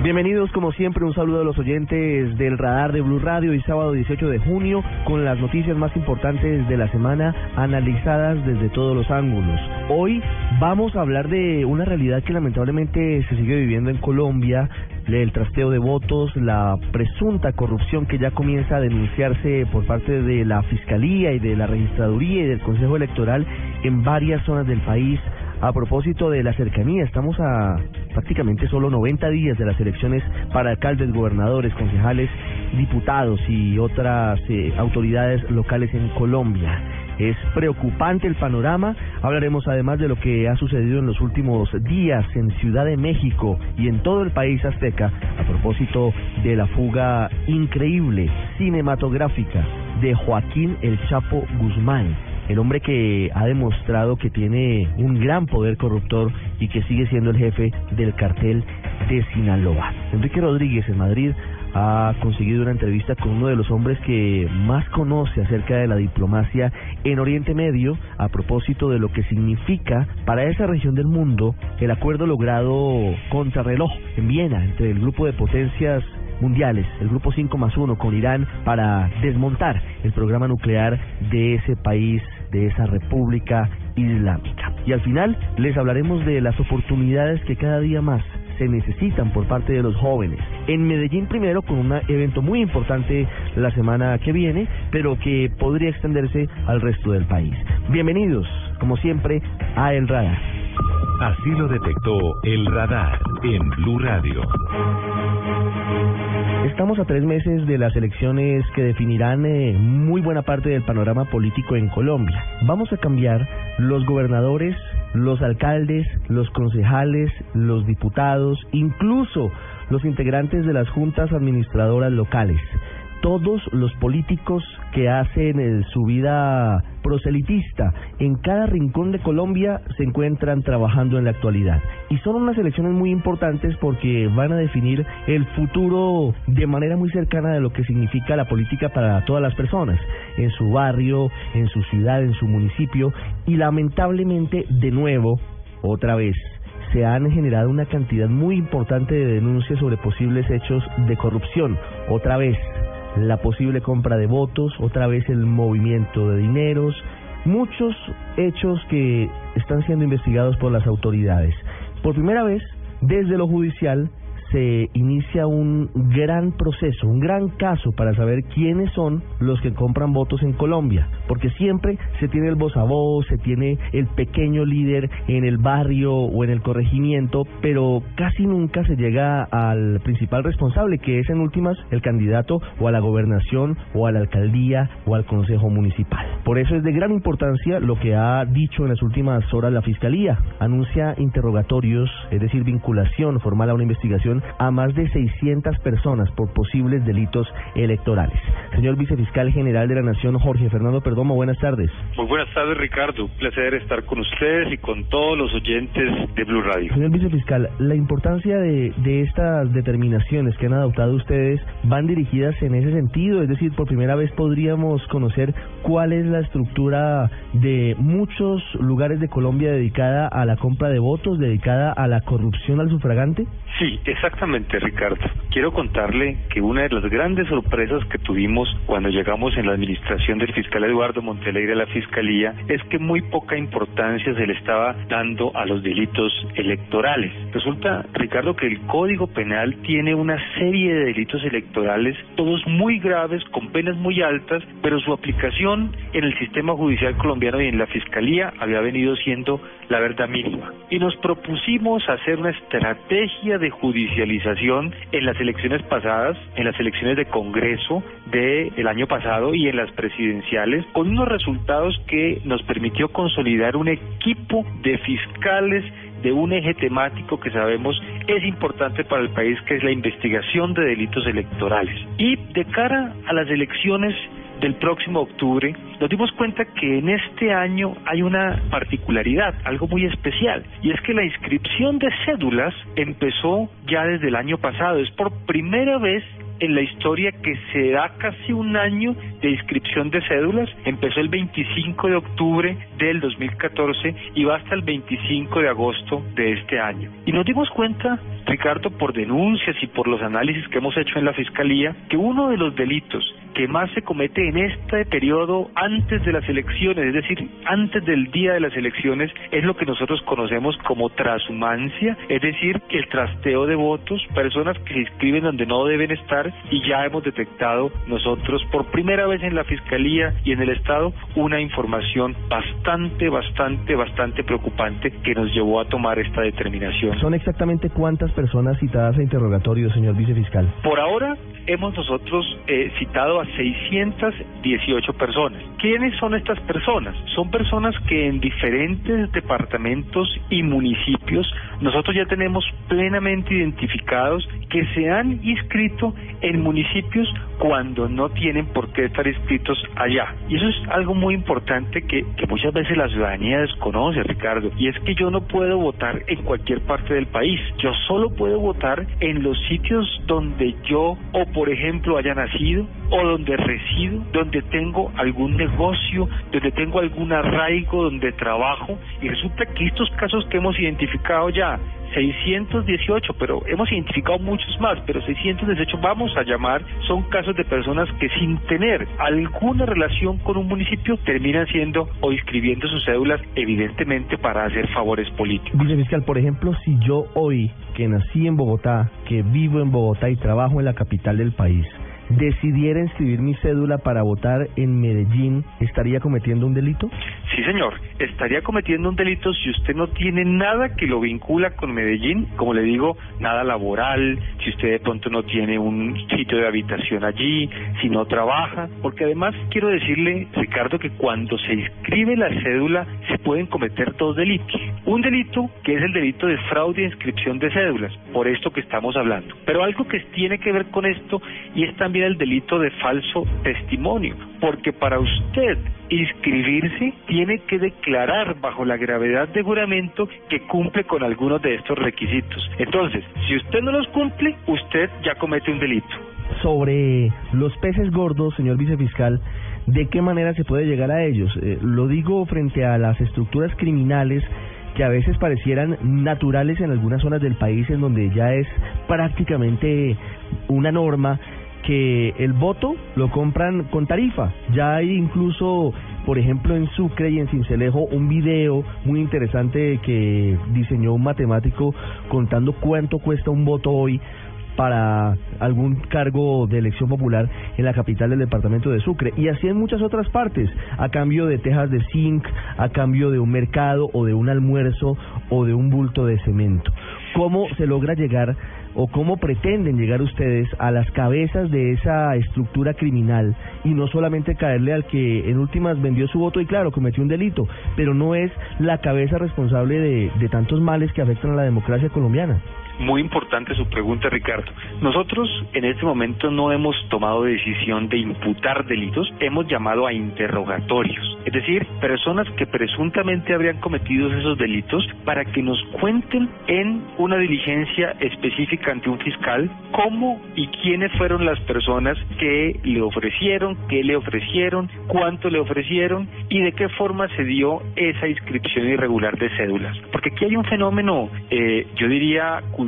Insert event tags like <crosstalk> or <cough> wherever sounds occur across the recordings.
Bienvenidos como siempre, un saludo a los oyentes del radar de Blue Radio y sábado 18 de junio con las noticias más importantes de la semana analizadas desde todos los ángulos. Hoy vamos a hablar de una realidad que lamentablemente se sigue viviendo en Colombia, el trasteo de votos, la presunta corrupción que ya comienza a denunciarse por parte de la Fiscalía y de la Registraduría y del Consejo Electoral en varias zonas del país a propósito de la cercanía, estamos a prácticamente solo 90 días de las elecciones para alcaldes, gobernadores, concejales, diputados y otras eh, autoridades locales en Colombia. Es preocupante el panorama. Hablaremos además de lo que ha sucedido en los últimos días en Ciudad de México y en todo el país azteca a propósito de la fuga increíble cinematográfica de Joaquín El Chapo Guzmán el hombre que ha demostrado que tiene un gran poder corruptor y que sigue siendo el jefe del cartel de Sinaloa. Enrique Rodríguez en Madrid ha conseguido una entrevista con uno de los hombres que más conoce acerca de la diplomacia en Oriente Medio a propósito de lo que significa para esa región del mundo el acuerdo logrado contra reloj en Viena entre el grupo de potencias mundiales, el grupo 5 más 1 con Irán para desmontar el programa nuclear de ese país de esa República Islámica. Y al final les hablaremos de las oportunidades que cada día más se necesitan por parte de los jóvenes. En Medellín primero con un evento muy importante la semana que viene, pero que podría extenderse al resto del país. Bienvenidos, como siempre, a El Radar. Así lo detectó El Radar en Blue Radio. Estamos a tres meses de las elecciones que definirán eh, muy buena parte del panorama político en Colombia. Vamos a cambiar los gobernadores, los alcaldes, los concejales, los diputados, incluso los integrantes de las juntas administradoras locales todos los políticos que hacen su vida proselitista en cada rincón de Colombia se encuentran trabajando en la actualidad. Y son unas elecciones muy importantes porque van a definir el futuro de manera muy cercana de lo que significa la política para todas las personas, en su barrio, en su ciudad, en su municipio. Y lamentablemente, de nuevo, otra vez, se han generado una cantidad muy importante de denuncias sobre posibles hechos de corrupción. Otra vez, la posible compra de votos, otra vez el movimiento de dineros, muchos hechos que están siendo investigados por las autoridades. Por primera vez, desde lo judicial, se inicia un gran proceso, un gran caso para saber quiénes son los que compran votos en Colombia, porque siempre se tiene el voz a voz, se tiene el pequeño líder en el barrio o en el corregimiento, pero casi nunca se llega al principal responsable, que es en últimas el candidato o a la gobernación o a la alcaldía o al consejo municipal. Por eso es de gran importancia lo que ha dicho en las últimas horas la Fiscalía. Anuncia interrogatorios, es decir, vinculación formal a una investigación a más de 600 personas por posibles delitos electorales. Señor Vicefiscal General de la Nación, Jorge Fernando Perdomo, buenas tardes. Muy buenas tardes, Ricardo. Un placer estar con ustedes y con todos los oyentes de Blue Radio. Señor Vicefiscal, la importancia de, de estas determinaciones que han adoptado ustedes van dirigidas en ese sentido, es decir, por primera vez podríamos conocer cuál es la estructura de muchos lugares de Colombia dedicada a la compra de votos, dedicada a la corrupción al sufragante. Sí, exactamente, Ricardo. Quiero contarle que una de las grandes sorpresas que tuvimos cuando llegamos en la administración del fiscal Eduardo Montelegre a la Fiscalía es que muy poca importancia se le estaba dando a los delitos electorales. Resulta, Ricardo, que el Código Penal tiene una serie de delitos electorales, todos muy graves, con penas muy altas, pero su aplicación en el sistema judicial colombiano y en la Fiscalía había venido siendo la verdad mínima. Y nos propusimos hacer una estrategia de judicialización en las elecciones pasadas, en las elecciones de Congreso del año pasado y en las presidenciales, con unos resultados que nos permitió consolidar un equipo de fiscales de un eje temático que sabemos es importante para el país, que es la investigación de delitos electorales. Y de cara a las elecciones del próximo octubre, nos dimos cuenta que en este año hay una particularidad, algo muy especial, y es que la inscripción de cédulas empezó ya desde el año pasado. Es por primera vez en la historia que se da casi un año de inscripción de cédulas. Empezó el 25 de octubre del 2014 y va hasta el 25 de agosto de este año. Y nos dimos cuenta, Ricardo, por denuncias y por los análisis que hemos hecho en la Fiscalía, que uno de los delitos que más se comete en este periodo antes de las elecciones, es decir, antes del día de las elecciones, es lo que nosotros conocemos como transhumancia, es decir, el trasteo de votos, personas que se inscriben donde no deben estar y ya hemos detectado nosotros por primera vez en la Fiscalía y en el Estado una información bastante, bastante, bastante preocupante que nos llevó a tomar esta determinación. ¿Son exactamente cuántas personas citadas a interrogatorio, señor vicefiscal? Por ahora hemos nosotros eh, citado a 618 personas. ¿Quiénes son estas personas? Son personas que en diferentes departamentos y municipios nosotros ya tenemos plenamente identificados que se han inscrito en municipios cuando no tienen por qué estar inscritos allá. Y eso es algo muy importante que, muchas veces la ciudadanía desconoce, Ricardo, y es que yo no puedo votar en cualquier parte del país. Yo solo puedo votar en los sitios donde yo o por ejemplo haya nacido o donde resido, donde tengo algún negocio, donde tengo algún arraigo, donde trabajo. Y resulta que estos casos que hemos identificado ya 618, pero hemos identificado muchos más, pero 618 vamos a llamar, son casos de personas que sin tener alguna relación con un municipio terminan siendo o inscribiendo sus cédulas evidentemente para hacer favores políticos. Vicefiscal, por ejemplo, si yo hoy que nací en Bogotá, que vivo en Bogotá y trabajo en la capital del país, decidiera inscribir mi cédula para votar en Medellín, ¿estaría cometiendo un delito? Sí, señor, estaría cometiendo un delito si usted no tiene nada que lo vincula con Medellín, como le digo, nada laboral, si usted de pronto no tiene un sitio de habitación allí, si no trabaja, porque además quiero decirle, Ricardo, que cuando se inscribe la cédula se pueden cometer dos delitos. Un delito que es el delito de fraude e inscripción de cédulas, por esto que estamos hablando, pero algo que tiene que ver con esto y es también el delito de falso testimonio, porque para usted inscribirse tiene que declarar bajo la gravedad de juramento que cumple con algunos de estos requisitos. Entonces, si usted no los cumple, usted ya comete un delito. Sobre los peces gordos, señor vicefiscal, ¿de qué manera se puede llegar a ellos? Eh, lo digo frente a las estructuras criminales que a veces parecieran naturales en algunas zonas del país en donde ya es prácticamente una norma que el voto lo compran con tarifa. Ya hay incluso, por ejemplo, en Sucre y en Cincelejo, un video muy interesante que diseñó un matemático contando cuánto cuesta un voto hoy para algún cargo de elección popular en la capital del departamento de Sucre. Y así en muchas otras partes, a cambio de tejas de zinc, a cambio de un mercado o de un almuerzo o de un bulto de cemento. ¿Cómo se logra llegar o cómo pretenden llegar ustedes a las cabezas de esa estructura criminal y no solamente caerle al que en últimas vendió su voto y claro, cometió un delito, pero no es la cabeza responsable de, de tantos males que afectan a la democracia colombiana. Muy importante su pregunta, Ricardo. Nosotros en este momento no hemos tomado decisión de imputar delitos, hemos llamado a interrogatorios, es decir, personas que presuntamente habrían cometido esos delitos para que nos cuenten en una diligencia específica ante un fiscal cómo y quiénes fueron las personas que le ofrecieron, qué le ofrecieron, cuánto le ofrecieron y de qué forma se dio esa inscripción irregular de cédulas. Porque aquí hay un fenómeno, eh, yo diría, cultural,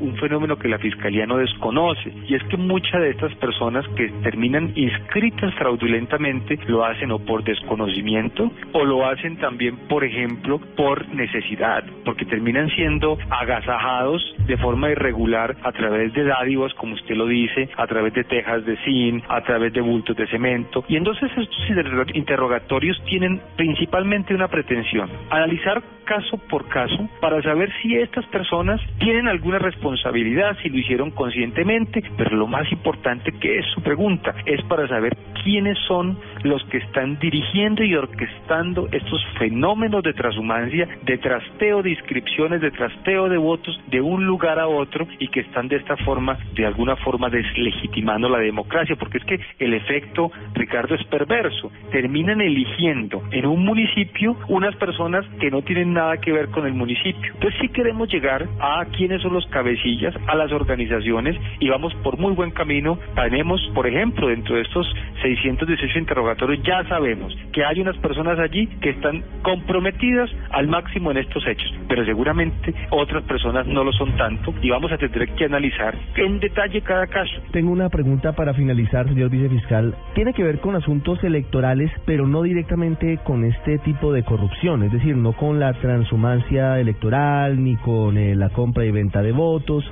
un fenómeno que la Fiscalía no desconoce, y es que muchas de estas personas que terminan inscritas fraudulentamente lo hacen o por desconocimiento o lo hacen también, por ejemplo, por necesidad, porque terminan siendo agasajados de forma irregular a través de dádivas, como usted lo dice, a través de tejas de zinc, a través de bultos de cemento, y entonces estos interrogatorios tienen principalmente una pretensión, analizar caso por caso para saber si estas personas tienen alguna responsabilidad, si lo hicieron conscientemente, pero lo más importante que es su pregunta es para saber quiénes son los que están dirigiendo y orquestando estos fenómenos de transhumancia, de trasteo de inscripciones, de trasteo de votos de un lugar a otro y que están de esta forma, de alguna forma, deslegitimando la democracia, porque es que el efecto, Ricardo, es perverso. Terminan eligiendo en un municipio unas personas que no tienen nada que ver con el municipio. Entonces sí queremos llegar a quiénes son los cabecillas, a las organizaciones y vamos por muy buen camino. Tenemos, por ejemplo, dentro de estos 618 interrogatorios, ya sabemos que hay unas personas allí que están comprometidas al máximo en estos hechos, pero seguramente otras personas no lo son tanto y vamos a tener que analizar en detalle cada caso. Tengo una pregunta para finalizar, señor vicefiscal. Tiene que ver con asuntos electorales, pero no directamente con este tipo de corrupción, es decir, no con la transhumancia electoral ni con eh, la compra y venta de votos,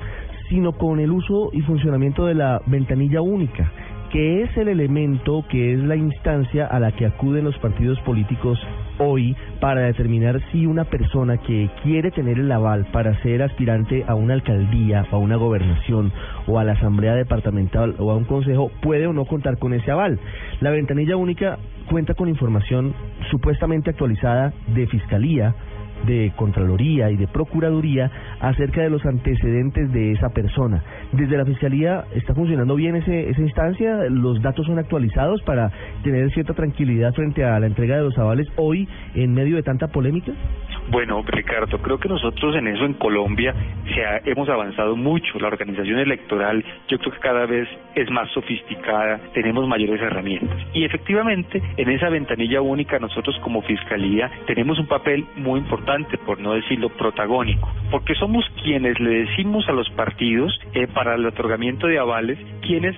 sino con el uso y funcionamiento de la ventanilla única que es el elemento, que es la instancia a la que acuden los partidos políticos hoy para determinar si una persona que quiere tener el aval para ser aspirante a una alcaldía, a una gobernación o a la asamblea departamental o a un consejo puede o no contar con ese aval. La ventanilla única cuenta con información supuestamente actualizada de fiscalía, de Contraloría y de Procuraduría acerca de los antecedentes de esa persona. Desde la Fiscalía, ¿está funcionando bien ese, esa instancia? ¿Los datos son actualizados para tener cierta tranquilidad frente a la entrega de los avales hoy en medio de tanta polémica? Bueno, Ricardo, creo que nosotros en eso en Colombia se hemos avanzado mucho. La organización electoral yo creo que cada vez es más sofisticada, tenemos mayores herramientas. Y efectivamente, en esa ventanilla única nosotros como Fiscalía tenemos un papel muy importante, por no decirlo protagónico, porque somos quienes le decimos a los partidos eh, para el otorgamiento de avales quiénes,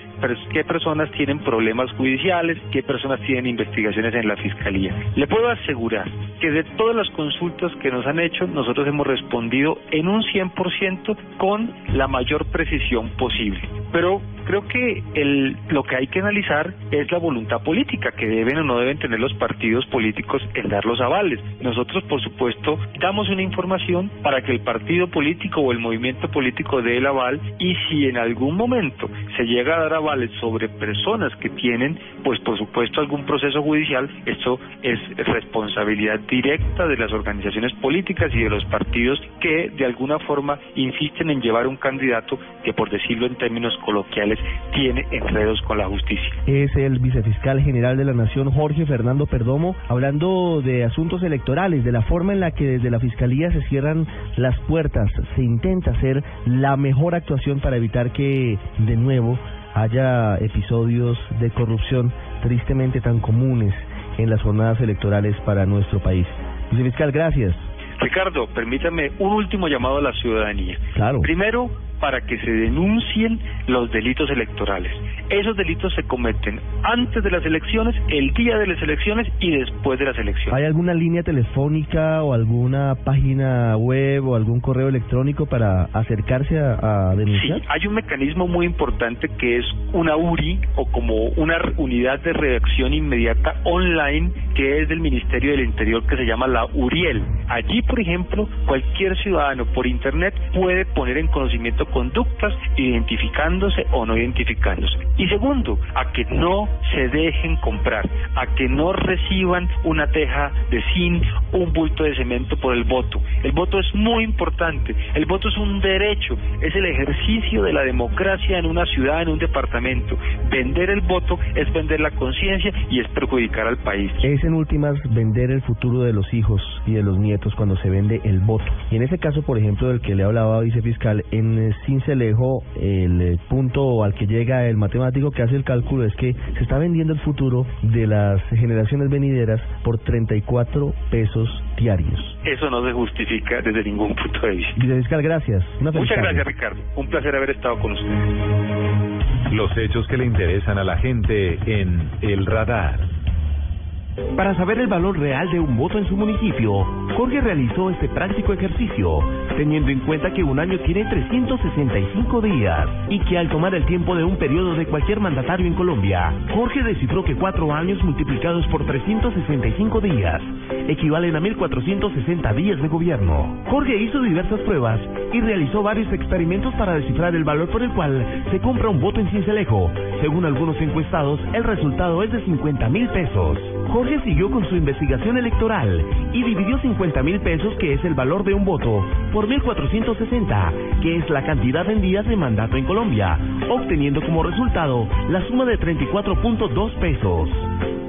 qué personas tienen problemas judiciales, qué personas tienen investigaciones en la Fiscalía. Le puedo asegurar que de todas las consultas que nos han hecho, nosotros hemos respondido en un 100% con la mayor precisión posible. Pero creo que el, lo que hay que analizar es la voluntad política que deben o no deben tener los partidos políticos en dar los avales. Nosotros, por supuesto, damos una información para que el partido político o el movimiento político dé el aval y si en algún momento se llega a dar avales sobre personas que tienen, pues por supuesto, algún proceso judicial, esto es responsabilidad directa de las organizaciones políticas y de los partidos que de alguna forma insisten en llevar un candidato que, por decirlo en términos coloquiales, tiene enredos con la justicia. Es el vicefiscal general de la Nación, Jorge Fernando Perdomo, hablando de asuntos electorales, de la forma en la que desde la Fiscalía se cierran las puertas, se intenta hacer la mejor actuación para evitar que de nuevo haya episodios de corrupción tristemente tan comunes en las jornadas electorales para nuestro país. Vicefiscal, gracias. Ricardo, permítame un último llamado a la ciudadanía. Claro. Primero, para que se denuncien los delitos electorales. Esos delitos se cometen antes de las elecciones, el día de las elecciones y después de las elecciones. ¿Hay alguna línea telefónica o alguna página web o algún correo electrónico para acercarse a, denunciar? Sí, hay un mecanismo muy importante que es una URI o como una unidad de reacción inmediata online que es del Ministerio del Interior que se llama la URIEL. Allí, por ejemplo, cualquier ciudadano por Internet puede poner en conocimiento conductas identificándose o no identificándose. Y segundo, a que no se dejen comprar, a que no reciban una teja de zinc, un bulto de cemento por el voto. El voto es muy importante, el voto es un derecho, es el ejercicio de la democracia en una ciudad, en un departamento. Vender el voto es vender la conciencia y es perjudicar al país. Es en últimas vender el futuro de los hijos y de los nietos cuando se vende el voto. Y en ese caso, por ejemplo, del que le hablaba vicefiscal, en Cincelejo, el punto al que llega el matemático que hace el cálculo es que se está vendiendo el futuro de las generaciones venideras por 34 pesos diarios. Eso no se justifica desde ningún punto de vista. Vicefiscal, gracias. Muchas gracias, Ricardo. Un placer haber estado con usted. Los hechos que le interesan a la gente en El Radar. Para saber el valor real de un voto en su municipio, Jorge realizó este práctico ejercicio, teniendo en cuenta que un año tiene 365 días y que al tomar el tiempo de un periodo de cualquier mandatario en Colombia, Jorge descifró que cuatro años multiplicados por 365 días equivalen a 1460 días de gobierno. Jorge hizo diversas pruebas y realizó varios experimentos para descifrar el valor por el cual se compra un voto en Cincelejo. Según algunos encuestados, el resultado es de 50 mil pesos. Jorge siguió con su investigación electoral y dividió 50 mil pesos, que es el valor de un voto, por 1460, que es la cantidad en días de mandato en Colombia, obteniendo como resultado la suma de 34.2 pesos.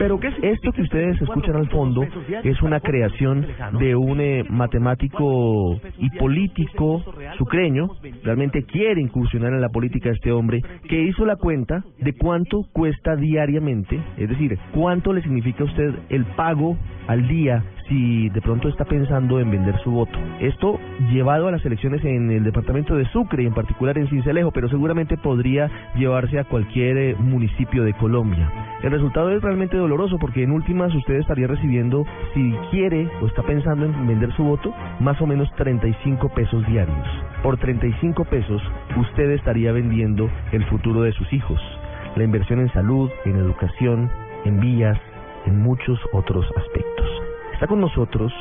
Pero ¿qué es esto que ustedes escuchan al fondo? Es una creación de un eh, matemático y político sucreño, realmente quiere incursionar en la política este hombre, que hizo la cuenta de cuánto cuesta diariamente, es decir, cuánto le significa a usted el pago al día si de pronto está pensando en vender su voto. Esto llevado a las elecciones en el departamento de Sucre en particular en Cincelejo, pero seguramente podría llevarse a cualquier eh, municipio de Colombia. El resultado es realmente doloroso porque en últimas usted estaría recibiendo, si quiere o está pensando en vender su voto, más o menos 35 pesos diarios. Por 35 pesos usted estaría vendiendo el futuro de sus hijos, la inversión en salud, en educación, en vías, en muchos otros aspectos. Está con nosotros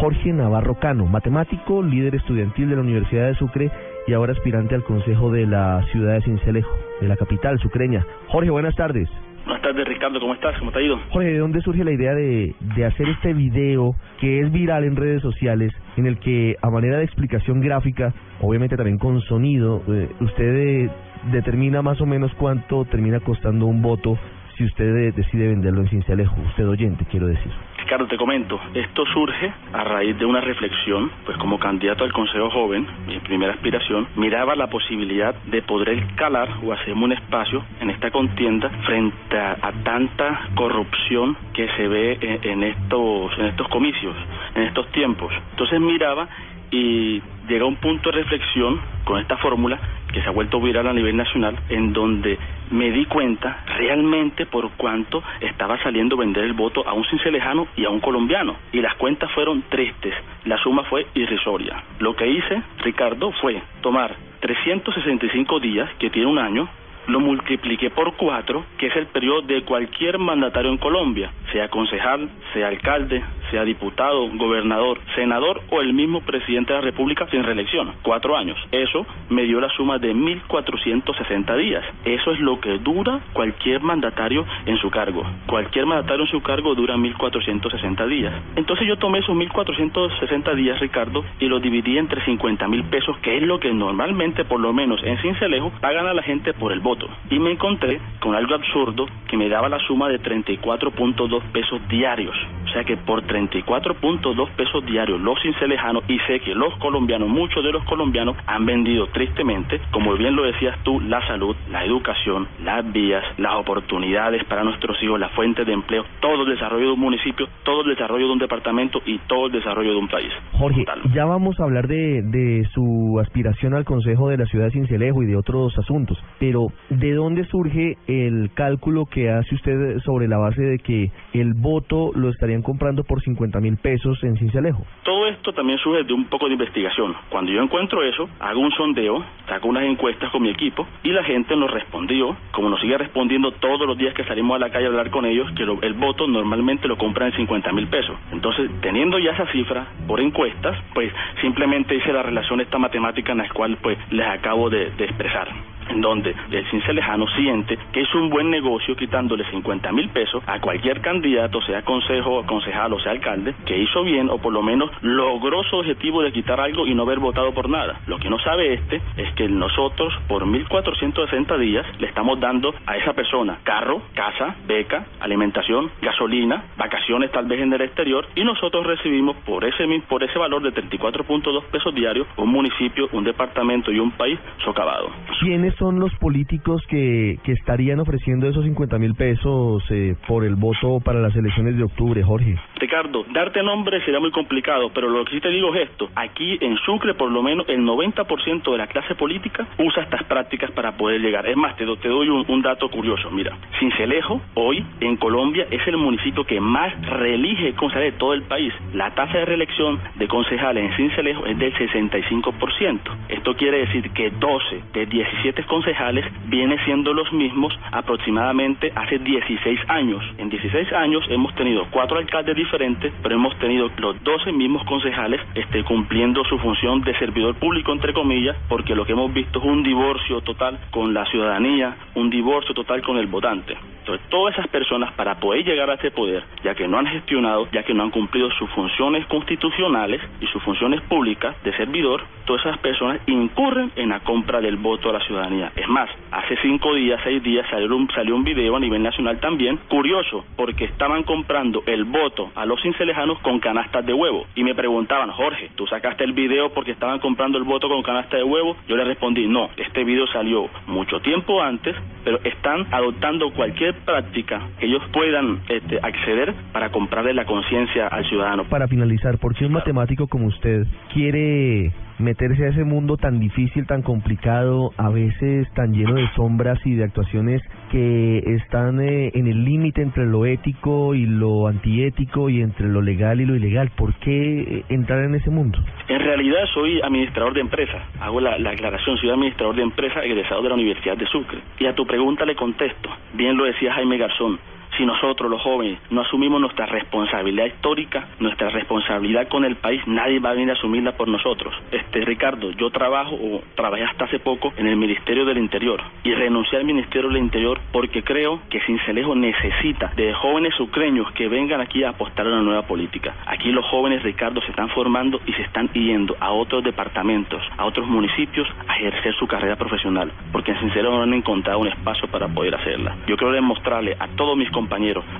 Jorge Navarro Cano, matemático, líder estudiantil de la Universidad de Sucre y ahora aspirante al Consejo de la Ciudad de Cincelejo, de la capital sucreña. Jorge, buenas tardes. Buenas tardes, Ricardo, ¿cómo estás? ¿Cómo te ha ido? Jorge, ¿de dónde surge la idea de, de hacer este video que es viral en redes sociales, en el que a manera de explicación gráfica, obviamente también con sonido, eh, usted eh, determina más o menos cuánto termina costando un voto si usted decide venderlo en Cincelejo, usted oyente, quiero decir. Ricardo, te comento, esto surge a raíz de una reflexión, pues como candidato al Consejo Joven, mi primera aspiración, miraba la posibilidad de poder escalar o hacerme un espacio en esta contienda frente a, tanta corrupción que se ve en, en, estos, en estos comicios, en estos tiempos. Entonces miraba y llega un punto de reflexión con esta fórmula que se ha vuelto viral a nivel nacional, en donde me di cuenta realmente por cuánto estaba saliendo vender el voto a un cincelejano y a un colombiano. Y las cuentas fueron tristes, la suma fue irrisoria. Lo que hice, Ricardo, fue tomar 365 días, que tiene un año, lo multipliqué por cuatro, que es el periodo de cualquier mandatario en Colombia, sea concejal, sea alcalde, sea diputado, gobernador, senador o el mismo presidente de la República sin reelección. Cuatro años. Eso me dio la suma de 1.460 días. Eso es lo que dura cualquier mandatario en su cargo. Cualquier mandatario en su cargo dura 1.460 días. Entonces yo tomé esos 1.460 días, Ricardo, y los dividí entre 50 mil pesos, que es lo que normalmente, por lo menos en Cincelejo, pagan a la gente por el voto. Y me encontré con algo absurdo que me daba la suma de 34.2 pesos diarios. O sea que por 34.2 pesos diarios los cincelejanos y sé que los colombianos, muchos de los colombianos han vendido tristemente, como bien lo decías tú, la salud, la educación, las vías, las oportunidades para nuestros hijos, las fuentes de empleo, todo el desarrollo de un municipio, todo el desarrollo de un departamento y todo el desarrollo de un país. Jorge, ya vamos a hablar de, de su aspiración al Consejo de la Ciudad de Cincelejo y de otros asuntos, pero ¿de dónde surge el cálculo que hace usted sobre la base de que el voto lo estarían comprando por 50 mil pesos en Cincelejo? Todo esto también surge de un poco de investigación. Cuando yo encuentro eso, hago un sondeo, saco unas encuestas con mi equipo y la gente nos respondió, como nos sigue respondiendo todos los días que salimos a la calle a hablar con ellos, que el voto normalmente lo compran en 50 mil pesos. Entonces, teniendo ya esa cifra por encuestas, pues simplemente hice la relación esta matemática en la cual pues les acabo de expresar en donde el cincelejano siente que es un buen negocio quitándole 50 mil pesos a cualquier candidato, sea consejo, concejal o sea alcalde, que hizo bien o por lo menos logró su objetivo de quitar algo y no haber votado por nada. Lo que no sabe este es que nosotros por 1.460 días le estamos dando a esa persona carro, casa, beca, alimentación, gasolina, vacaciones tal vez en el exterior y nosotros recibimos por ese, por ese valor de 34.2 pesos diarios un municipio, un departamento y un país socavado. ¿Quiénes son los políticos que, que estarían ofreciendo esos 50 mil pesos eh, por el voto para las elecciones de octubre, Jorge? Ricardo, darte nombre sería muy complicado, pero lo que sí te digo es esto. Aquí en Sucre, por lo menos el 90% de la clase política usa estas prácticas para poder llegar. Es más, te, te doy un, un dato curioso. Mira, Cincelejo hoy en Colombia es el municipio que más reelige concejales de todo el país. La tasa de reelección de concejales en Cincelejo es del 65%. Esto quiere decir que 12 de 17 concejales vienen siendo los mismos aproximadamente hace 16 años. En 16 años hemos tenido cuatro alcaldes diferentes, pero hemos tenido los 12 mismos concejales este, cumpliendo su función de servidor público, entre comillas, porque lo que hemos visto es un divorcio total con la ciudadanía, un divorcio total con el votante. Entonces, todas esas personas, para poder llegar a ese poder, ya que no han gestionado, ya que no han cumplido sus funciones constitucionales y sus funciones públicas de servidor, todas esas personas incurren en la compra del voto a la ciudadanía. Es más, hace cinco días, seis días, salió un, salió un video a nivel nacional también, curioso, porque estaban comprando el voto a los cincelejanos con canastas de huevo. Y me preguntaban, Jorge, ¿tú sacaste el video porque estaban comprando el voto con canasta de huevo? Yo le respondí, no, este video salió mucho tiempo antes, pero están adoptando cualquier práctica que ellos puedan este, acceder para comprarle la conciencia al ciudadano. Para finalizar, ¿por qué un matemático como usted quiere meterse a ese mundo tan difícil, tan complicado, a veces tan lleno de sombras y de actuaciones que están eh, en el límite entre lo ético y lo antiético y entre lo legal y lo ilegal? ¿Por qué eh, entrar en ese mundo? En realidad soy administrador de empresa, hago la, la aclaración, soy administrador de empresa egresado de la Universidad de Sucre. Y a tu pregunta le contesto, bien lo decía Jaime Garzón, si nosotros los jóvenes no asumimos nuestra responsabilidad histórica, nuestra responsabilidad con el país, nadie va a venir a asumirla por nosotros. Este Ricardo, yo trabajo o trabajé hasta hace poco en el Ministerio del Interior y renuncié al Ministerio del Interior porque creo que Cincelejo necesita de jóvenes sucreños que vengan aquí a apostar a una nueva política. Aquí los jóvenes, Ricardo, se están formando y se están yendo a otros departamentos, a otros municipios a ejercer su carrera profesional, porque en Cincelejo no han encontrado un espacio para poder hacerla. Yo quiero demostrarle a todos mis compañeros,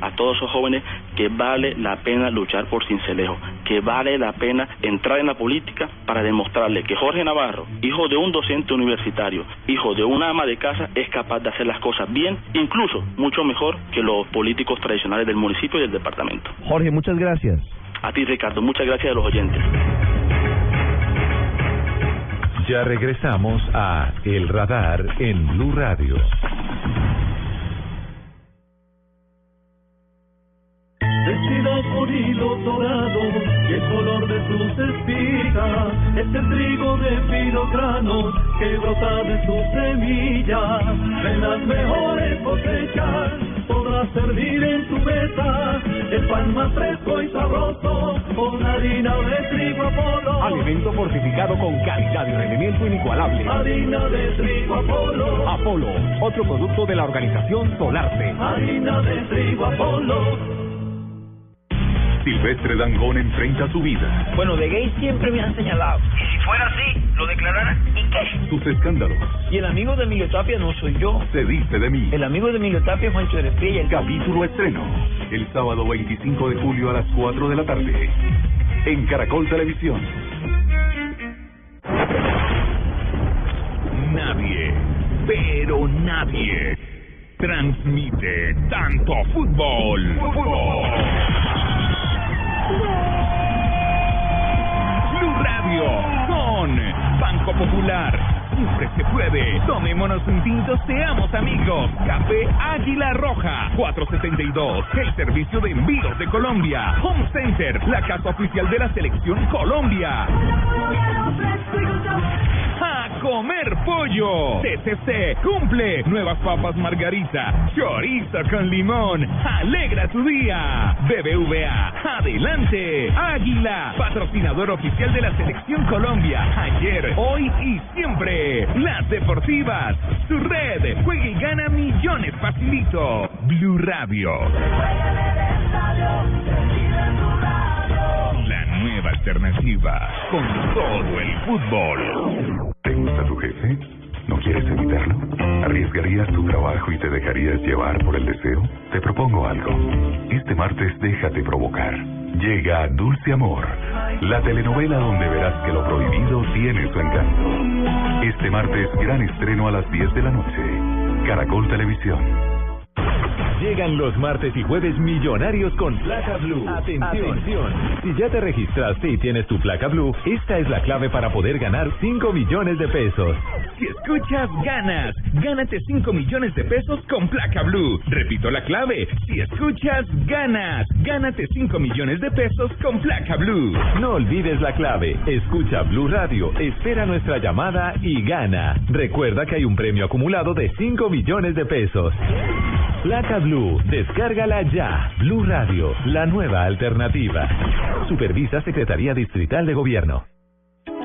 a todos esos jóvenes, que vale la pena luchar por Cincelejo, que vale la pena entrar en la política para demostrarle que Jorge Navarro, hijo de un docente universitario, hijo de una ama de casa, es capaz de hacer las cosas bien, incluso mucho mejor que los políticos tradicionales del municipio y del departamento. Jorge, muchas gracias. A ti, Ricardo, muchas gracias a los oyentes. Ya regresamos a El Radar en Blue Radio. Vestido con hilo dorado y el color de sus espigas es el trigo de fino grano que brota de sus semillas. En las mejores cosechas podrás servir en tu mesa el pan más fresco y sabroso con harina de trigo Apolo. Alimento fortificado con calidad y rendimiento inigualable. Harina de trigo Apolo. Apolo, otro producto de la organización Solarte. Harina de trigo Apolo. Silvestre Dangón enfrenta su vida, Bueno, de gay siempre me han señalado. Y si fuera así, lo declarara. ¿Y qué? sus escándalos. Y el amigo de Emilio Tapia no soy yo. Se dice de mí. El amigo de Emilio Tapia es Juancho de Estrella. El Capítulo estreno. El sábado 25 de julio a las 4 de la tarde. En Caracol Televisión. Nadie, pero nadie, transmite tanto fútbol. Blue Radio con Banco Popular. Siempre se puede. Tomémonos un tinto, seamos amigos. Café Águila Roja, 472. El servicio de envíos de Colombia. Home Center, la casa oficial de la selección Colombia. Comer pollo. TCC cumple. Nuevas papas margarita. Chorizo con limón. Alegra tu día. BBVA. Adelante. Águila. Patrocinador oficial de la selección Colombia. Ayer, hoy y siempre. Las deportivas. Su red. Juega y gana millones facilito. Blue Radio. Alternativa. Con todo el fútbol. ¿Te gusta tu jefe? ¿No quieres evitarlo? ¿Arriesgarías tu trabajo y te dejarías llevar por el deseo? Te propongo algo. Este martes déjate provocar. Llega Dulce Amor, La telenovela donde verás que lo prohibido tiene su encanto. Este martes, gran estreno a las 10 de la noche. Caracol Televisión. Llegan los martes y jueves millonarios con placa blue. Atención. Si ya te registraste y tienes tu placa blue, esta es la clave para poder ganar 5 millones de pesos. Si escuchas, ganas. Gánate 5 millones de pesos con placa blue. Repito la clave. Si escuchas, ganas. Gánate 5 millones de pesos con placa blue. No olvides la clave. Escucha Blue Radio, espera nuestra llamada y gana. Recuerda que hay un premio acumulado de 5 millones de pesos. Placa Blue, descárgala ya. Blue Radio, la nueva alternativa. Supervisa Secretaría Distrital de Gobierno.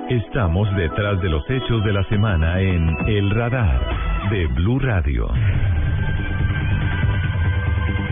Estamos detrás de los hechos de la semana en El Radar de Blue Radio.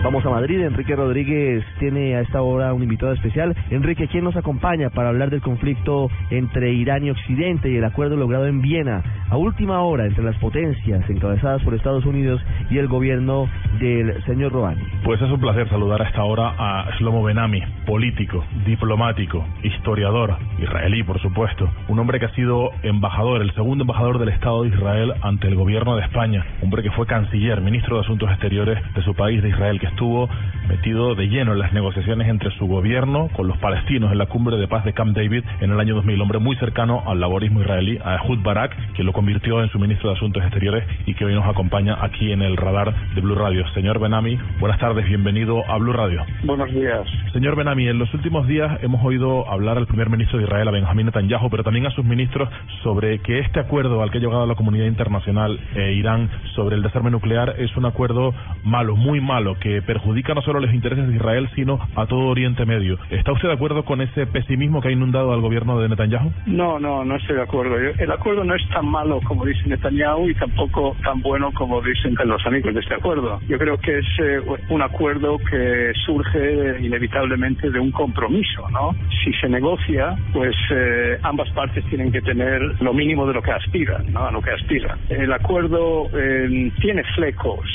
Vamos a Madrid. Enrique Rodríguez tiene a esta hora un invitado especial. Enrique, ¿quién nos acompaña para hablar del conflicto entre Irán y Occidente y el acuerdo logrado en Viena a última hora entre las potencias encabezadas por Estados Unidos y el gobierno del señor Rouhani? Pues es un placer saludar a esta hora a Shlomo Benami, político, diplomático, historiador, israelí, por supuesto. Un hombre que ha sido embajador, el segundo embajador del Estado de Israel ante el gobierno de España. Hombre que fue canciller, ministro de Asuntos Exteriores de su país, de Israel, que estuvo metido de lleno en las negociaciones entre su gobierno con los palestinos en la cumbre de paz de Camp David en el año 2000. Hombre muy cercano al laborismo israelí, a Ehud Barak, que lo convirtió en su ministro de Asuntos Exteriores y que hoy nos acompaña aquí en el radar de Blue Radio. Señor Benami, buenas tardes, bienvenido a Blue Radio. Buenos días. Señor Benami, en los últimos días hemos oído hablar al primer ministro de Israel, a Benjamín Netanyahu, pero también a sus ministros sobre que este acuerdo al que ha llegado la comunidad internacional e Irán sobre el desarme nuclear es un acuerdo malo, muy malo, que perjudica no solo los intereses de Israel, sino a todo Oriente Medio. ¿Está usted de acuerdo con ese pesimismo que ha inundado al gobierno de Netanyahu? No, no, no estoy de acuerdo. El acuerdo no es tan malo como dice Netanyahu y tampoco tan bueno como dicen los amigos de este acuerdo. Yo creo que es eh, un acuerdo que surge inevitablemente de un compromiso, ¿no? Si se negocia, pues eh, ambas partes tienen que tener lo mínimo de lo que aspiran, ¿no? A lo que aspiran. El acuerdo eh, tiene flecos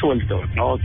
sueltos, ¿no?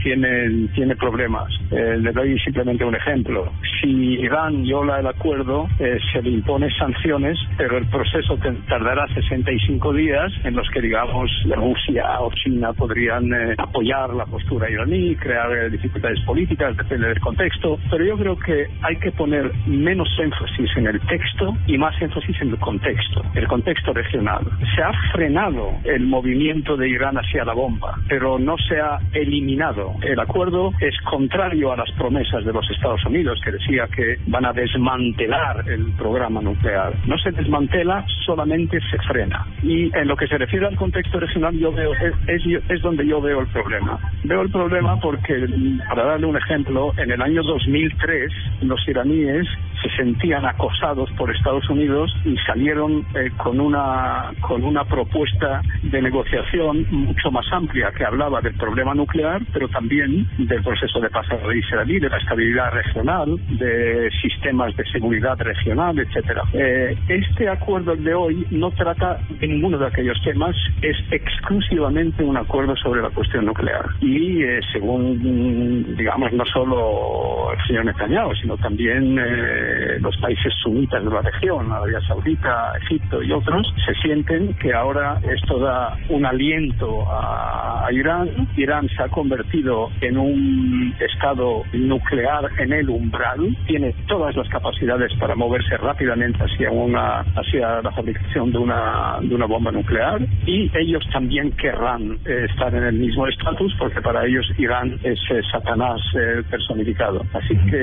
Tiene, problemas. le doy simplemente un ejemplo. Si Irán viola el acuerdo, se le impone sanciones, pero el proceso tardará 65 días en los que, digamos, Rusia o China podrían eh, apoyar la postura iraní, crear eh, dificultades políticas, depende del contexto. Pero yo creo que hay que poner menos énfasis en el texto y más énfasis en el contexto, el contexto regional. Se ha frenado el movimiento de Irán hacia la bomba, pero no se ha eliminado. El acuerdo es contrario a las promesas de los Estados Unidos, que decía que van a desmantelar el programa nuclear. No se desmantela, solamente se frena. Y en lo que se refiere al contexto regional, yo veo es, es, donde yo veo el problema. Veo el problema porque, para darle un ejemplo, en el año 2003 los iraníes se sentían acosados por Estados Unidos y salieron eh, con una con una propuesta de negociación mucho más amplia que hablaba del problema nuclear, pero también del proceso de paz israelí, de la estabilidad regional, de sistemas de seguridad regional, etcétera. Eh, este acuerdo de hoy no trata de ninguno de aquellos temas, es exclusivamente un acuerdo sobre la cuestión nuclear. Y eh, según, digamos, no solo el señor Netanyahu, sino también eh, los países sunitas de la región, Arabia Saudita, Egipto y otros, se sienten que ahora esto da un aliento a, Irán. Irán se ha convertido en un estado nuclear en el umbral, tiene todas las capacidades para moverse rápidamente hacia una hacia la fabricación de una de una bomba nuclear y ellos también querrán eh, estar en el mismo estatus porque para ellos Irán es eh, Satanás eh, personificado. Así que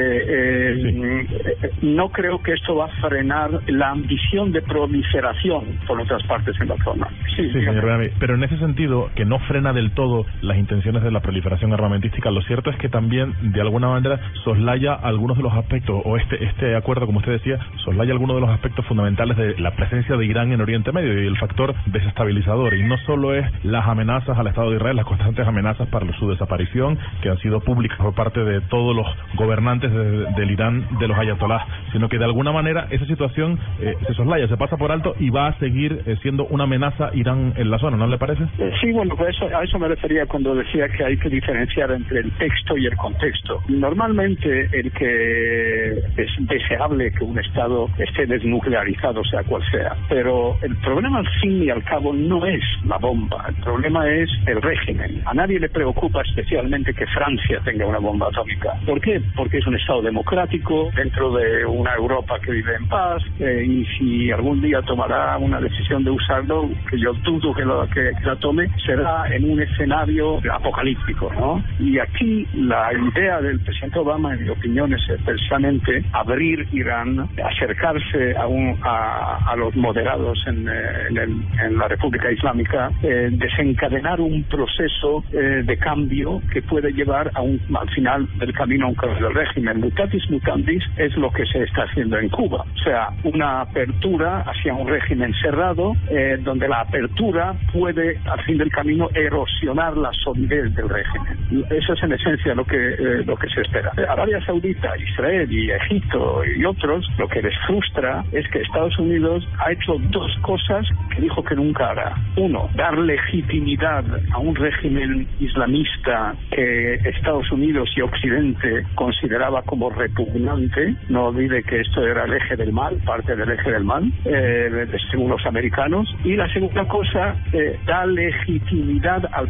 no creo que esto va a frenar la ambición de proliferación por otras partes en la zona. Sí, señor pero en ese sentido, que no frena del todo las intenciones de la proliferación armamentística, lo cierto es que también, de alguna manera, soslaya algunos de los aspectos, o este, este acuerdo, como usted decía, soslaya algunos de los aspectos fundamentales de la presencia de Irán en Oriente Medio y el factor desestabilizador. Y no solo es las amenazas al Estado de Israel, las constantes amenazas para su desaparición, que han sido públicas por parte de todos los gobernantes del Irán, de los ayatolás, sino que de alguna manera esa situación eh, se soslaya, se pasa por alto y va a seguir eh, siendo una amenaza Irán en la zona, ¿no le parece? Eh, sí, bueno, pues eso, a eso me refería cuando decía que hay que diferenciar entre el texto y el contexto. Normalmente el que es deseable que un Estado esté desnuclearizado, sea cual sea, pero el problema al fin y al cabo no es la bomba, el problema es el régimen. A nadie le preocupa especialmente que Francia tenga una bomba atómica. ¿Por qué? Porque es un Estado democrático dentro de una Europa que vive en paz eh, y si algún día tomará una decisión de usarlo, que yo dudo que, lo, que, la tome, será en un escenario apocalíptico, ¿no? Y aquí la idea del presidente Obama, en mi opinión, es precisamente abrir Irán, acercarse a, un, a, los moderados en, eh, en, la República Islámica, eh, desencadenar un proceso eh, de cambio que puede llevar a un, al final del camino a un cambio del régimen. Mutatis mutandis es lo que se está haciendo en Cuba, o sea, una apertura hacia un régimen cerrado, donde la apertura puede, al fin del camino, erosionar la solidez del régimen. Eso es en esencia lo que, lo que se espera. Arabia Saudita, Israel y Egipto y otros, lo que les frustra es que Estados Unidos ha hecho dos cosas que dijo que nunca hará. Uno, dar legitimidad a un régimen islamista que Estados Unidos y Occidente consideraba como repugnante. No olvide que esto era el eje del mal, parte del eje del mal, eh, según los americanos. Y la segunda cosa, eh, da legitimidad al,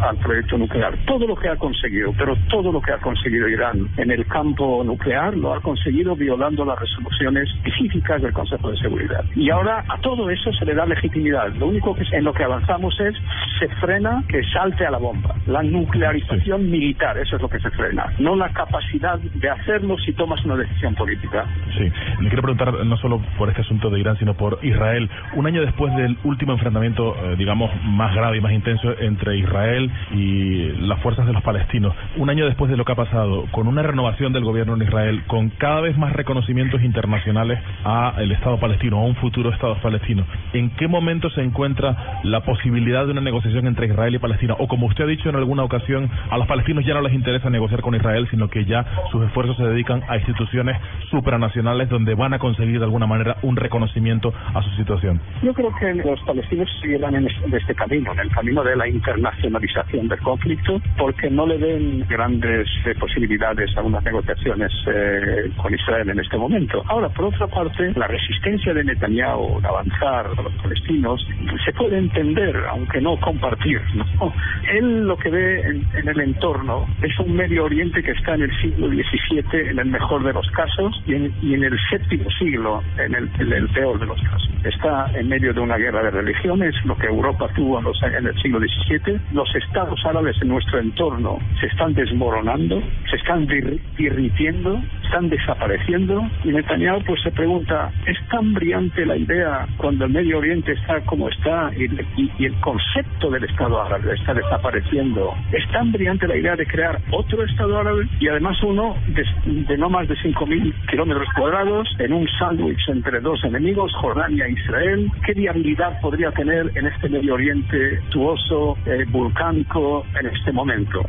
al proyecto nuclear. Todo lo que ha conseguido, pero todo lo que ha conseguido Irán en el campo nuclear lo ha conseguido violando las resoluciones específicas del Consejo de Seguridad. Y ahora a todo eso se le da legitimidad. Lo único que en lo que avanzamos es se frena que salte a la bomba. La nuclearización militar, eso es lo que se frena, no la capacidad de hacerlo si tomas una decisión política. Sí, le quiero preguntar no solo por este asunto de Irán, sino por Israel. Un año después del último enfrentamiento, eh, digamos, más grave y más intenso entre Israel y las fuerzas de los palestinos, un año después de lo que ha pasado, con una renovación del gobierno en Israel, con cada vez más reconocimientos internacionales a el Estado palestino, a un futuro Estado palestino, ¿en qué momento se encuentra la posibilidad de una negociación entre Israel y Palestina? O como usted ha dicho en alguna ocasión, a los palestinos ya no les interesa negociar con Israel, sino que ya sus esfuerzos se dedican a instituciones supranacionales donde van a conseguir de alguna manera un reconocimiento a su situación. Yo creo que los palestinos seguirán en este camino, en el camino de la internacionalización del conflicto, porque no le ven grandes eh, posibilidades a unas negociaciones eh, con Israel en este momento. Ahora, por otra parte, la resistencia de Netanyahu de avanzar a los palestinos se puede entender, aunque no compartir. ¿no? Él lo que ve en, el entorno es un Medio Oriente que está en el siglo XVII en el mejor de los casos y en, y en el séptimo siglo en el, en el, peor de los casos. Está en medio de una guerra de religiones, lo que Europa tuvo en, los, en el siglo XVII. Los estados árabes en nuestro entorno se están desmoronando, se están derritiendo, están desapareciendo y Netanyahu pues se pregunta, ¿es tan brillante la idea cuando el Medio Oriente está como está y, el concepto del Estado árabe está desapareciendo? ¿Es tan brillante la idea de crear otro Estado árabe y además uno de, no más de 5.000 kilómetros cuadrados en un sándwich entre dos enemigos, Jordania e Israel? ¿Qué viabilidad podría tener en este Medio Oriente tuoso, eh, volcánico en este momento?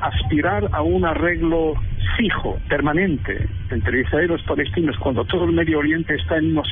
Aspirar a un arreglo fijo, permanente, entre Israel y los palestinos, cuando todo el Medio Oriente está en una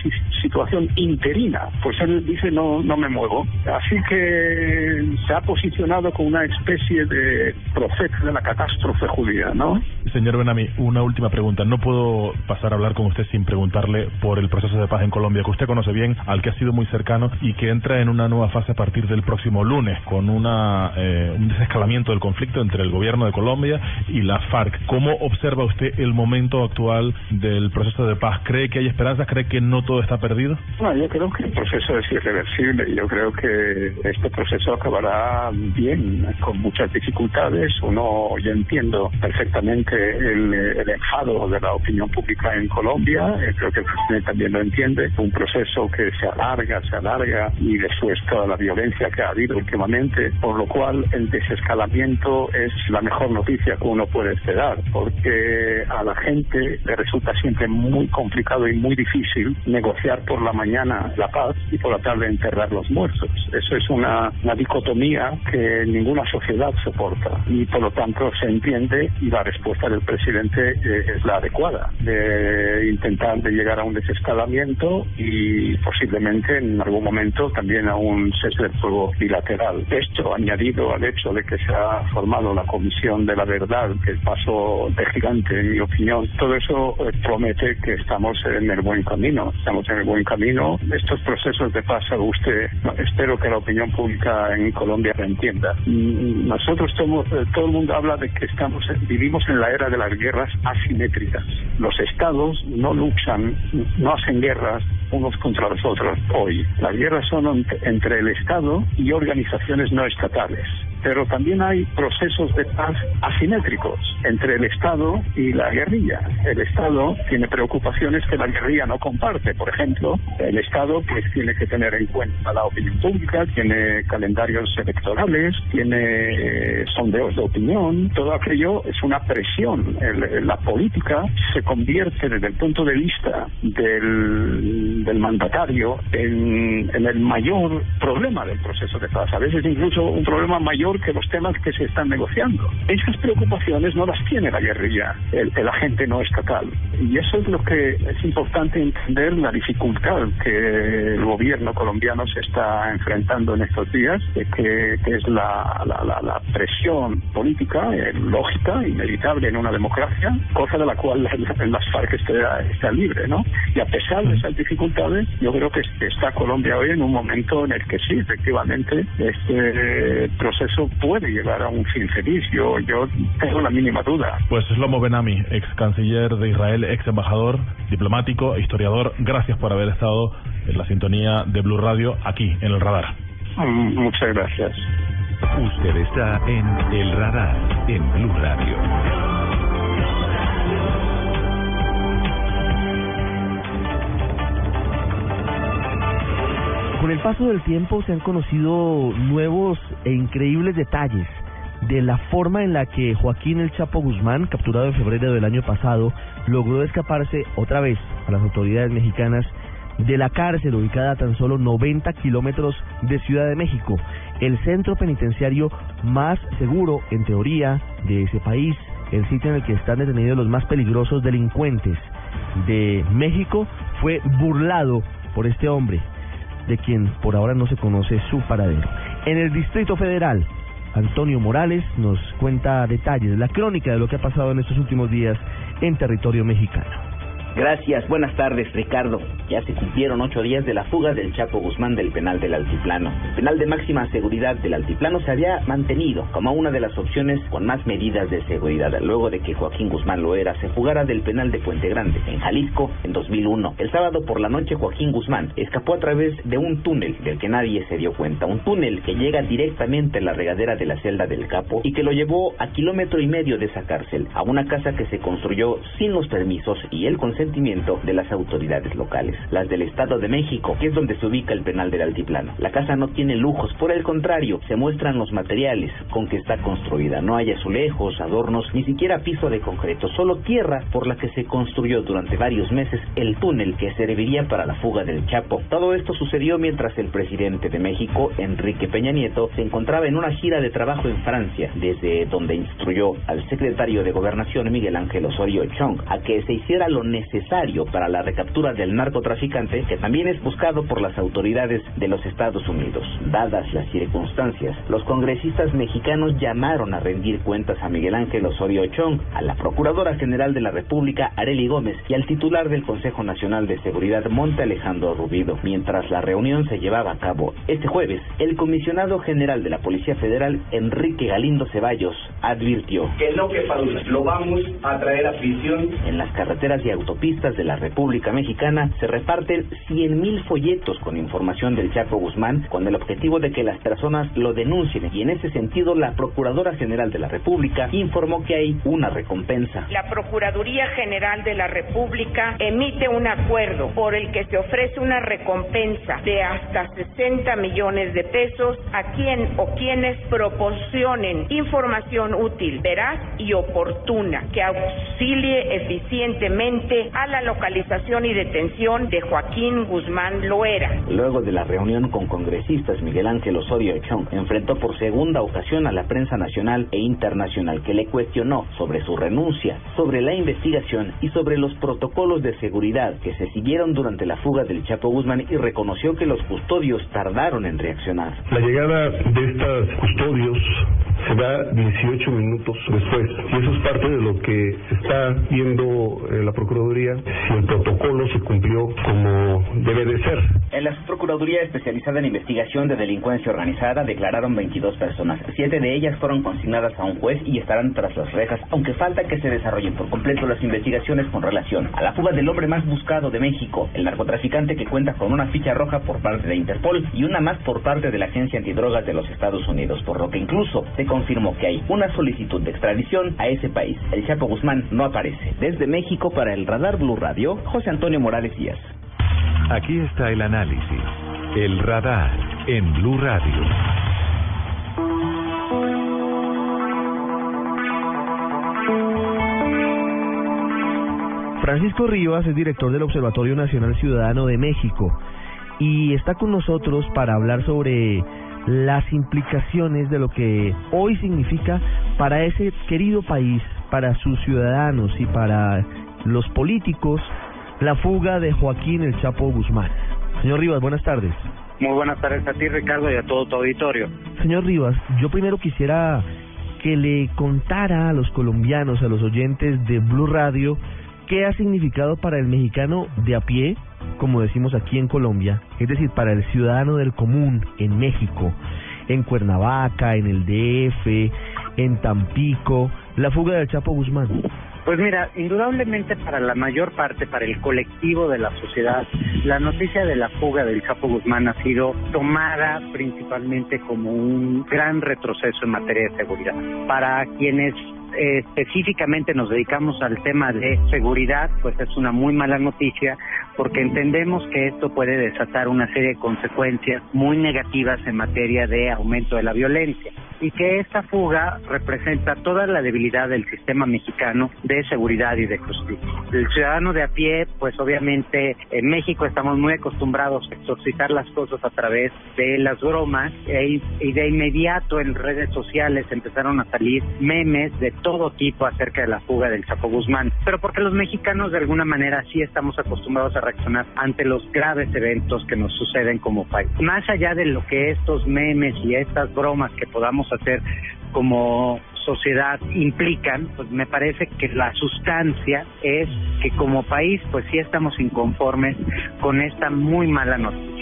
situación interina, pues él dice no, no me muevo. Así que se ha posicionado como una especie de profeta de la catástrofe judía, ¿no? Señor Benami, una última pregunta. No puedo pasar a hablar con usted sin preguntarle por el proceso de paz en Colombia, que usted conoce bien, al que ha sido muy cercano y que entra en una nueva fase a partir del próximo lunes, con una, eh, un desescalamiento del conflicto entre el gobierno de Colombia y la FARC. ¿Cómo observa usted el momento actual del proceso de paz? ¿Cree que hay esperanzas? ¿Cree que no todo está perdido? No, yo creo que el proceso es irreversible. Yo creo que este proceso acabará bien, con muchas dificultades. Uno, yo entiendo perfectamente el, el enfado de la opinión pública en Colombia. Eh, creo que el presidente también lo entiende. Un proceso que se alarga, se alarga y después toda la violencia que ha habido últimamente, por lo cual el desescalamiento es la mejor noticia que uno puede esperar porque a la gente le resulta siempre muy complicado y muy difícil negociar por la mañana la paz y por la tarde enterrar los muertos. Eso es una, dicotomía que ninguna sociedad soporta y por lo tanto se entiende y la respuesta del presidente eh, es la adecuada, de intentar de llegar a un desescalamiento y posiblemente en algún momento también a un cese de fuego bilateral. Esto añadido al hecho de que se ha formado la Comisión de la Verdad, que es paso de gigante en mi opinión, todo eso eh, promete que estamos en el buen camino. Estamos en el buen camino. Estos procesos de paz, usted, espero que la opinión pública en Colombia lo entienda. Mm, nosotros somos, eh, todo el mundo habla de que estamos vivimos en la era de las guerras asimétricas. Los estados no luchan, no hacen guerras unos contra los otros hoy. Las guerras son entre el Estado y organizaciones no estatales pero también hay procesos de paz asimétricos entre el Estado y la guerrilla. El Estado tiene preocupaciones que la guerrilla no comparte. Por ejemplo, el Estado pues tiene que tener en cuenta la opinión pública, tiene calendarios electorales, tiene sondeos de opinión. Todo aquello es una presión. la política se convierte desde el punto de vista del, del mandatario en, en el mayor problema del proceso de paz. A veces incluso un problema mayor que los temas que se están negociando. Esas preocupaciones no las tiene la guerrilla, el, agente no estatal. Y eso es lo que es importante entender, la dificultad que el gobierno colombiano se está enfrentando en estos días, que, es la, la, presión política, eh, lógica, inevitable en una democracia, cosa de la cual las FARC está, está libre, ¿no? Y a pesar de esas dificultades, yo creo que está Colombia hoy en un momento en el que sí, efectivamente, este proceso puede llegar a un fin feliz. Yo, yo tengo la mínima duda. Pues Slomo Benami, ex canciller de Israel, ex embajador, diplomático e historiador, gracias por haber estado en la sintonía de Blue Radio aquí en el radar. Mm, muchas gracias. Usted está en el radar en Blue Radio. Con el paso del tiempo se han conocido nuevos e increíbles detalles de la forma en la que Joaquín El Chapo Guzmán, capturado en febrero del año pasado, logró escaparse otra vez a las autoridades mexicanas de la cárcel ubicada a tan solo 90 kilómetros de Ciudad de México, el centro penitenciario más seguro, en teoría, de ese país, el sitio en el que están detenidos los más peligrosos delincuentes de México, fue burlado por este hombre, de quien por ahora no se conoce su paradero. En el Distrito Federal, Antonio Morales nos cuenta detalles, la crónica de lo que ha pasado en estos últimos días en territorio mexicano. Gracias, buenas tardes Ricardo. Ya se cumplieron ocho días de la fuga del Chapo Guzmán del penal del Altiplano. El penal de máxima seguridad del Altiplano se había mantenido como una de las opciones con más medidas de seguridad luego de que Joaquín Guzmán Loera se fugara del penal de Puente Grande, en Jalisco, en 2001. El sábado por la noche Joaquín Guzmán escapó a través de un túnel del que nadie se dio cuenta. Un túnel que llega directamente a la regadera de la celda del Capo y que lo llevó a kilómetro y medio de esa cárcel, a una casa que se construyó sin los permisos y el consentimiento de las autoridades locales, las del Estado de México, que es donde se ubica el penal del Altiplano. La casa no tiene lujos, por el contrario, se muestran los materiales con que está construida. No hay azulejos, adornos, ni siquiera piso de concreto, solo tierra por la que se construyó durante varios meses el túnel que serviría para la fuga del Chapo. Todo esto sucedió mientras el presidente de México, Enrique Peña Nieto, se encontraba en una gira de trabajo en Francia, desde donde instruyó al secretario de Gobernación Miguel Ángel Osorio Chong a que se hiciera lo necesario necesario para la recaptura del narcotraficante que también es buscado por las autoridades de los Estados Unidos. Dadas las circunstancias, los congresistas mexicanos llamaron a rendir cuentas a Miguel Ángel Osorio Chong, a la Procuradora General de la República Areli Gómez y al titular del Consejo Nacional de Seguridad Monte Alejandro Rubido. Mientras la reunión se llevaba a cabo este jueves, el comisionado general de la Policía Federal Enrique Galindo Ceballos advirtió que no que lo vamos a traer a prisión en las carreteras y autopistas pistas de la República Mexicana se reparten 100.000 folletos con información del Chapo Guzmán con el objetivo de que las personas lo denuncien y en ese sentido la Procuradora General de la República informó que hay una recompensa. La Procuraduría General de la República emite un acuerdo por el que se ofrece una recompensa de hasta 60 millones de pesos a quien o quienes proporcionen información útil, veraz y oportuna que auxilie eficientemente a la localización y detención de Joaquín Guzmán Loera. Luego de la reunión con congresistas, Miguel Ángel Osorio Chong enfrentó por segunda ocasión a la prensa nacional e internacional que le cuestionó sobre su renuncia, sobre la investigación y sobre los protocolos de seguridad que se siguieron durante la fuga del Chapo Guzmán y reconoció que los custodios tardaron en reaccionar. La llegada de estos custodios se da 18 minutos después y eso es parte de lo que está viendo eh, la Procuraduría si el protocolo se cumplió como debe de ser. En la Procuraduría Especializada en Investigación de Delincuencia Organizada declararon 22 personas. Siete de ellas fueron consignadas a un juez y estarán tras las rejas, aunque falta que se desarrollen por completo las investigaciones con relación a la fuga del hombre más buscado de México, el narcotraficante que cuenta con una ficha roja por parte de Interpol y una más por parte de la Agencia Antidrogas de los Estados Unidos, por lo que incluso se confirmó que hay una solicitud de extradición a ese país. El Chapo Guzmán no aparece. Desde México para el Radar Blue Radio, José Antonio Morales Díaz. Aquí está el análisis. El radar en Blue Radio. Francisco Rivas es director del Observatorio Nacional Ciudadano de México y está con nosotros para hablar sobre las implicaciones de lo que hoy significa para ese querido país, para sus ciudadanos y para los políticos la fuga de Joaquín El Chapo Guzmán. Señor Rivas, buenas tardes. Muy buenas tardes a ti, Ricardo, y a todo tu auditorio. Señor Rivas, yo primero quisiera que le contara a los colombianos, a los oyentes de Blue Radio, qué ha significado para el mexicano de a pie, como decimos aquí en Colombia, es decir, para el ciudadano del común en México, en Cuernavaca, en el DF, en Tampico, la fuga del Chapo Guzmán. Pues mira, indudablemente para la mayor parte, para el colectivo de la sociedad, la noticia de la fuga del Chapo Guzmán ha sido tomada principalmente como un gran retroceso en materia de seguridad. Para quienes eh, específicamente nos dedicamos al tema de seguridad, pues es una muy mala noticia porque entendemos que esto puede desatar una serie de consecuencias muy negativas en materia de aumento de la violencia y que esta fuga representa toda la debilidad del sistema mexicano de seguridad y de justicia. El ciudadano de a pie, pues obviamente en México estamos muy acostumbrados a exorcizar las cosas a través de las bromas e, y de inmediato en redes sociales empezaron a salir memes de todo tipo acerca de la fuga del Chapo Guzmán, pero porque los mexicanos de alguna manera sí estamos acostumbrados a reaccionar ante los graves eventos que nos suceden como país. Más allá de lo que estos memes y estas bromas que podamos hacer como sociedad implican, pues me parece que la sustancia es que como país pues sí estamos inconformes con esta muy mala noticia.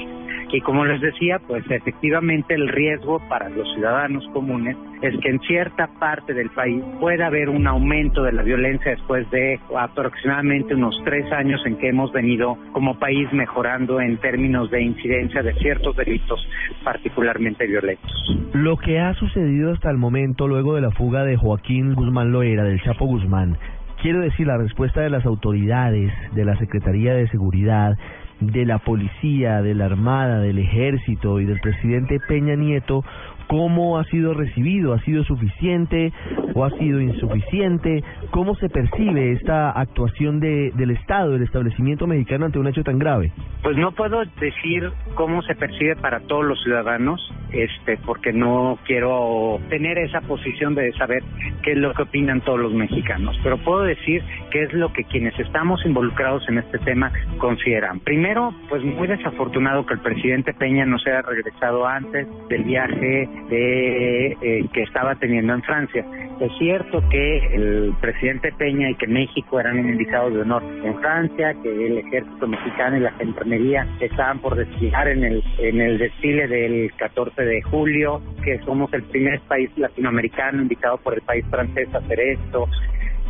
Y como les decía, pues efectivamente el riesgo para los ciudadanos comunes es que en cierta parte del país pueda haber un aumento de la violencia después de aproximadamente unos tres años en que hemos venido como país mejorando en términos de incidencia de ciertos delitos particularmente violentos. Lo que ha sucedido hasta el momento luego de la fuga de Joaquín Guzmán Loera, del Chapo Guzmán, quiero decir la respuesta de las autoridades, de la Secretaría de Seguridad, de la policía, de la Armada, del Ejército y del presidente Peña Nieto, ¿cómo ha sido recibido? ¿Ha sido suficiente o ha sido insuficiente? ¿Cómo se percibe esta actuación de, del Estado, del establecimiento mexicano ante un hecho tan grave? Pues no puedo decir cómo se percibe para todos los ciudadanos, este, porque no quiero tener esa posición de saber qué es lo que opinan todos los mexicanos, pero puedo decir qué es lo que quienes estamos involucrados en este tema consideran. Primero, pues muy desafortunado que el presidente Peña no se haya regresado antes del viaje de eh, que estaba teniendo en Francia. Es cierto que el presidente Peña y que México eran invitados de honor en Francia, que el ejército mexicano y la gendarmería estaban por desfilar en el en el desfile del 14 de julio, que somos el primer país latinoamericano invitado por el país francés a hacer esto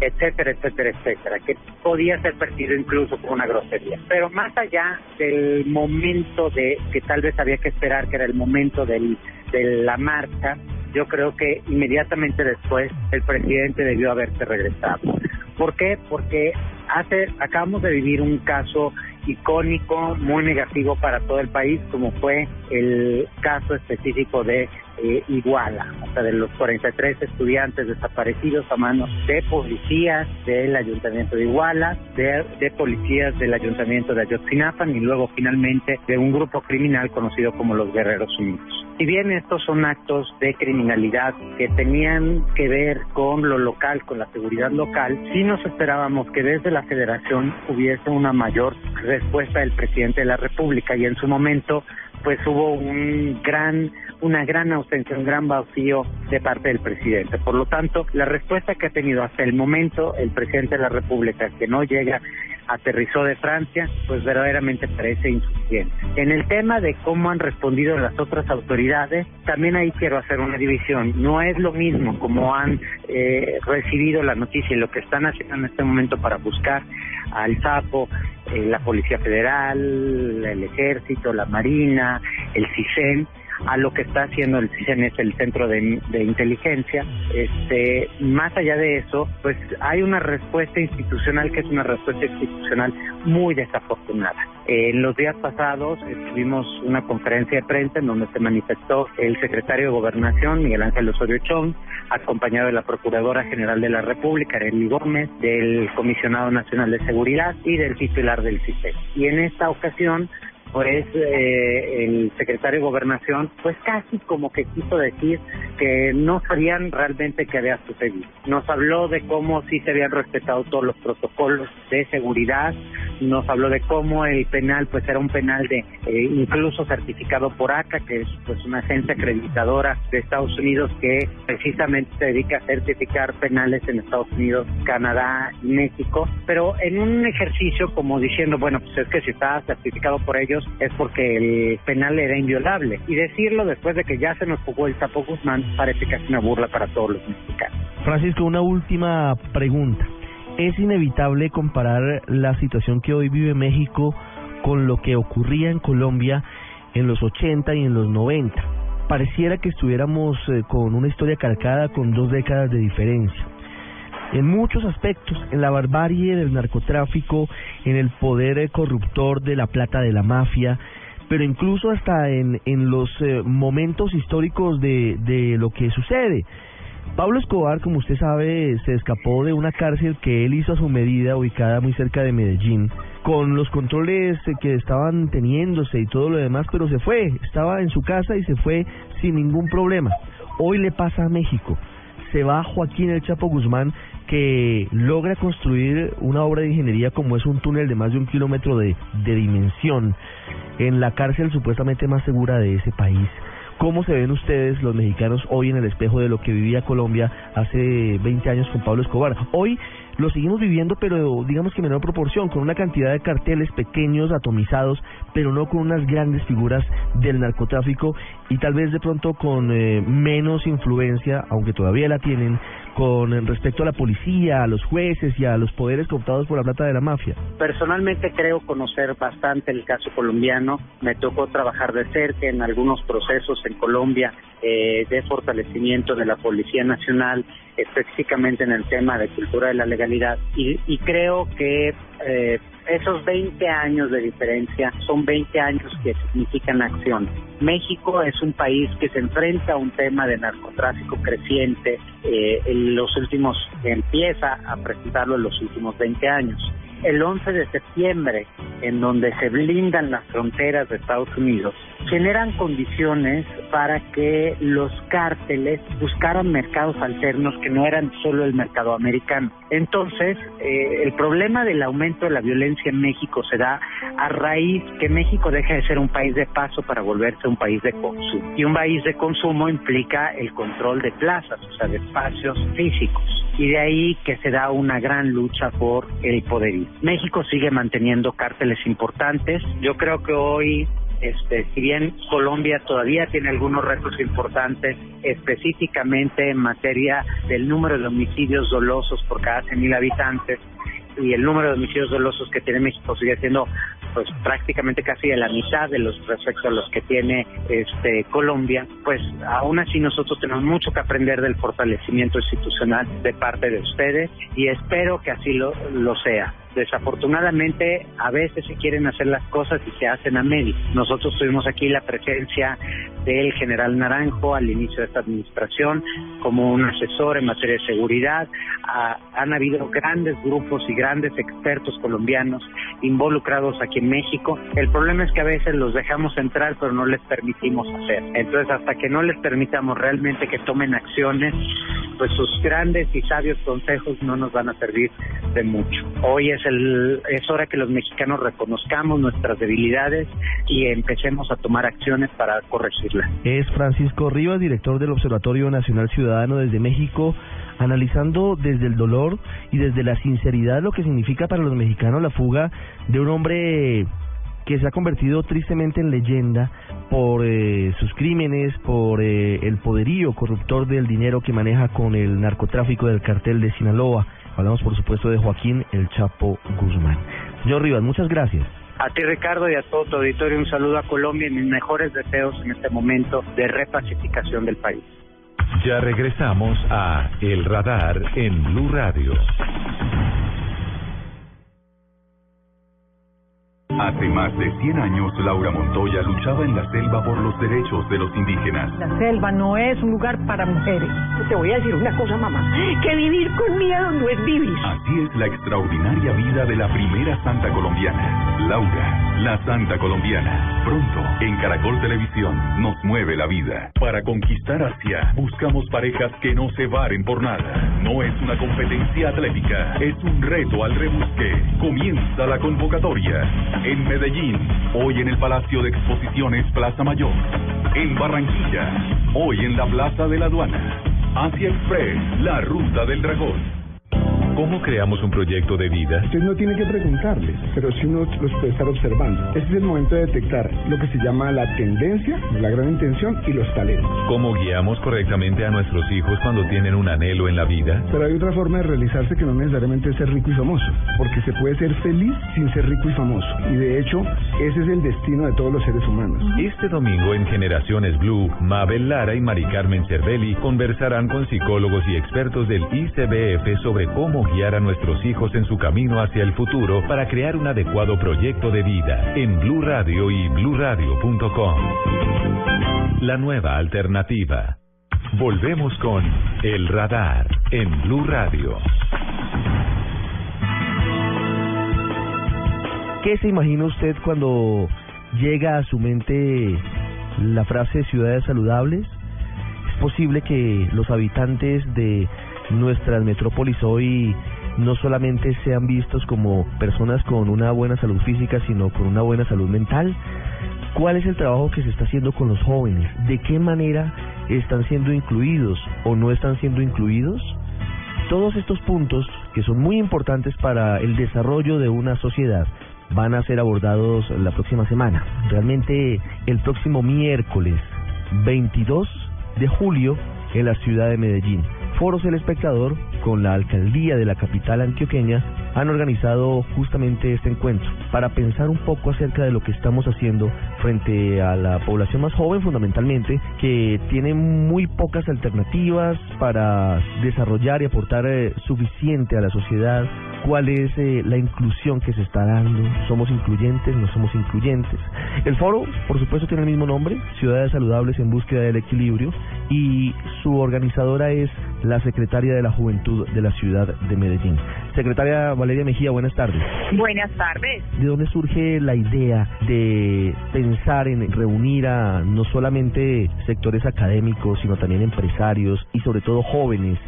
etcétera, etcétera, etcétera, que podía ser percibido incluso como una grosería. Pero más allá del momento de que tal vez había que esperar, que era el momento del, de la marcha, yo creo que inmediatamente después el presidente debió haberse regresado. ¿Por qué? Porque hace acabamos de vivir un caso icónico, muy negativo para todo el país, como fue el caso específico de eh, Iguala, o sea, de los 43 estudiantes desaparecidos a manos de policías del Ayuntamiento de Iguala, de, policías del Ayuntamiento de Ayotzinapan y luego finalmente de un grupo criminal conocido como los Guerreros Unidos. Si bien estos son actos de criminalidad que tenían que ver con lo local, con la seguridad local, sí nos esperábamos que desde la federación hubiese una mayor respuesta del presidente de la República y en su momento pues hubo un gran una gran ausencia, un gran vacío de parte del presidente. Por lo tanto, la respuesta que ha tenido hasta el momento el presidente de la República, que no llega aterrizó de Francia, pues verdaderamente parece insuficiente. En el tema de cómo han respondido las otras autoridades, también ahí quiero hacer una división. No es lo mismo como han eh, recibido la noticia y lo que están haciendo en este momento para buscar al sapo, eh, la Policía Federal, el Ejército, la Marina, el CISEN, a lo que está haciendo el CISEN el centro de, inteligencia. Este, más allá de eso, pues hay una respuesta institucional que es una respuesta institucional muy desafortunada. En los días pasados tuvimos una conferencia de prensa en donde se manifestó el secretario de Gobernación, Miguel Ángel Osorio Chong, acompañado de la Procuradora General de la República, Arely Gómez, del Comisionado Nacional de Seguridad y del titular del CISEN. Y en esta ocasión pues eh, el secretario de Gobernación, pues casi como que quiso decir que no sabían realmente qué había sucedido. Nos habló de cómo sí se habían respetado todos los protocolos de seguridad, nos habló de cómo el penal pues era un penal de eh, incluso certificado por ACA, que es pues una agencia acreditadora de Estados Unidos que precisamente se dedica a certificar penales en Estados Unidos, Canadá México, pero en un ejercicio como diciendo, bueno, pues es que si está certificado por ellos es porque el penal era inviolable. Y decirlo después de que ya se nos jugó el Tapo Guzmán parece casi una burla para todos los mexicanos. Francisco, una última pregunta. ¿Es inevitable comparar la situación que hoy vive México con lo que ocurría en Colombia en los 80 y en los 90? Pareciera que estuviéramos eh, con una historia calcada con dos décadas de diferencia en muchos aspectos, en la barbarie del narcotráfico, en el poder eh, corruptor de la plata de la mafia, pero incluso hasta en, en los eh, momentos históricos de, de lo que sucede. Pablo Escobar, como usted sabe, se escapó de una cárcel que él hizo a su medida, ubicada muy cerca de Medellín, con los controles eh, que estaban teniéndose y todo lo demás, pero se fue, estaba en su casa y se fue sin ningún problema. Hoy le pasa a México. Se va Joaquín El Chapo Guzmán que logra construir una obra de ingeniería como es un túnel de más de un kilómetro de, de dimensión en la cárcel supuestamente más segura de ese país. ¿Cómo se ven ustedes los mexicanos hoy en el espejo de lo que vivía Colombia hace 20 años con Pablo Escobar? Hoy lo seguimos viviendo, pero digamos que en menor proporción, con una cantidad de carteles pequeños, atomizados, pero no con unas grandes figuras del narcotráfico y tal vez de pronto con eh, menos influencia, aunque todavía la tienen, con respecto a la policía, a los jueces y a los poderes cooptados por la plata de la mafia? Personalmente creo conocer bastante el caso colombiano. Me tocó trabajar de cerca en algunos procesos en Colombia eh, de fortalecimiento de la Policía Nacional, específicamente en el tema de cultura de la legalidad. Y, y creo que eh, esos 20 años de diferencia son 20 años que significan acción. México es un país que se enfrenta a un tema de narcotráfico creciente, eh, en los últimos, empieza a presentarlo en los últimos 20 años el 11 de septiembre, en donde se blindan las fronteras de Estados Unidos, generan condiciones para que los cárteles buscaran mercados alternos que no eran solo el mercado americano. Entonces, eh, el problema del aumento de la violencia en México se da a raíz que México deja de ser un país de paso para volverse un país de consumo. Y un país de consumo implica el control de plazas, o sea, de espacios físicos. Y de ahí que se da una gran lucha por el poderío. México sigue manteniendo cárteles importantes. Yo creo que hoy este, si bien Colombia todavía tiene algunos retos importantes, específicamente en materia del número de homicidios dolosos por cada 100.000 habitantes, y el número de homicidios dolosos que tiene México sigue siendo pues prácticamente casi de la mitad de los respecto a los que tiene este Colombia, pues aún así nosotros tenemos mucho que aprender del fortalecimiento institucional de parte de ustedes y espero que así lo, lo sea. Desafortunadamente, a veces se quieren hacer las cosas y se hacen a medio. Nosotros tuvimos aquí la presencia del general Naranjo al inicio de esta administración como un asesor en materia de seguridad. Ah, han habido grandes grupos y grandes expertos colombianos involucrados aquí en México. El problema es que a veces los dejamos entrar pero no les permitimos hacer. Entonces, hasta que no les permitamos realmente que tomen acciones, pues sus grandes y sabios consejos no nos van a servir de mucho. Hoy es es hora que los mexicanos reconozcamos nuestras debilidades y empecemos a tomar acciones para corregirlas. Es Francisco Rivas, director del Observatorio Nacional Ciudadano desde México, analizando desde el dolor y desde la sinceridad lo que significa para los mexicanos la fuga de un hombre que se ha convertido tristemente en leyenda por eh, sus crímenes, por eh, el poderío corruptor del dinero que maneja con el narcotráfico del cartel de Sinaloa. Hablamos, por supuesto, de Joaquín El Chapo Guzmán. Señor Rivas, muchas gracias. A ti, Ricardo, y a todo tu auditorio, un saludo a Colombia y mis mejores deseos en este momento de repacificación del país. Ya regresamos a El Radar en Blue Radio. Hace más de 100 años, Laura Montoya luchaba en la selva por los derechos de los indígenas. La selva no es un lugar para mujeres. Te voy a decir una cosa, mamá, que vivir con miedo no es vivir. Así es la extraordinaria vida de la primera santa colombiana, Laura, la santa colombiana. Pronto, en Caracol Televisión, nos mueve la vida. Para conquistar Asia, buscamos parejas que no se varen por nada. No es una competencia atlética, es un reto al rebusque. Comienza la convocatoria en Medellín, hoy en el Palacio de Exposiciones Plaza Mayor. En Barranquilla, hoy en la Plaza de la Aduana. Asia Express, la ruta del dragón. ¿Cómo creamos un proyecto de vida? Usted no tiene que preguntarles, pero si uno los puede estar observando. Este es el momento de detectar lo que se llama la tendencia, la gran intención y los talentos. ¿Cómo guiamos correctamente a nuestros hijos cuando tienen un anhelo en la vida? Pero hay otra forma de realizarse que no necesariamente es ser rico y famoso, porque se puede ser feliz sin ser rico y famoso. Y de hecho, ese es el destino de todos los seres humanos. Este domingo en Generaciones Blue, Mabel Lara y Mari Carmen Cervelli conversarán con psicólogos y expertos del ICBF sobre cómo guiar a nuestros hijos en su camino hacia el futuro para crear un adecuado proyecto de vida en Blue Radio y bluradio.com. La nueva alternativa. Volvemos con El Radar en Blue Radio. ¿Qué se imagina usted cuando llega a su mente la frase ciudades saludables? Es posible que los habitantes de nuestras metrópolis hoy no solamente sean vistos como personas con una buena salud física, sino con una buena salud mental. ¿Cuál es el trabajo que se está haciendo con los jóvenes? ¿De qué manera están siendo incluidos o no están siendo incluidos? Todos estos puntos, que son muy importantes para el desarrollo de una sociedad, van a ser abordados la próxima semana. Realmente el próximo miércoles 22 de julio en la ciudad de Medellín. Foros El Espectador, con la alcaldía de la capital antioqueña, han organizado justamente este encuentro para pensar un poco acerca de lo que estamos haciendo frente a la población más joven fundamentalmente, que tiene muy pocas alternativas para desarrollar y aportar eh, suficiente a la sociedad, cuál es eh, la inclusión que se está dando, somos incluyentes, no somos incluyentes. El foro, por supuesto, tiene el mismo nombre, Ciudades Saludables en Búsqueda del Equilibrio, y su organizadora es la secretaria de la Juventud de la ciudad de Medellín. Secretaria Valeria Mejía, buenas tardes. Buenas tardes. ¿De dónde surge la idea de pensar en reunir a no solamente sectores académicos, sino también empresarios y sobre todo jóvenes?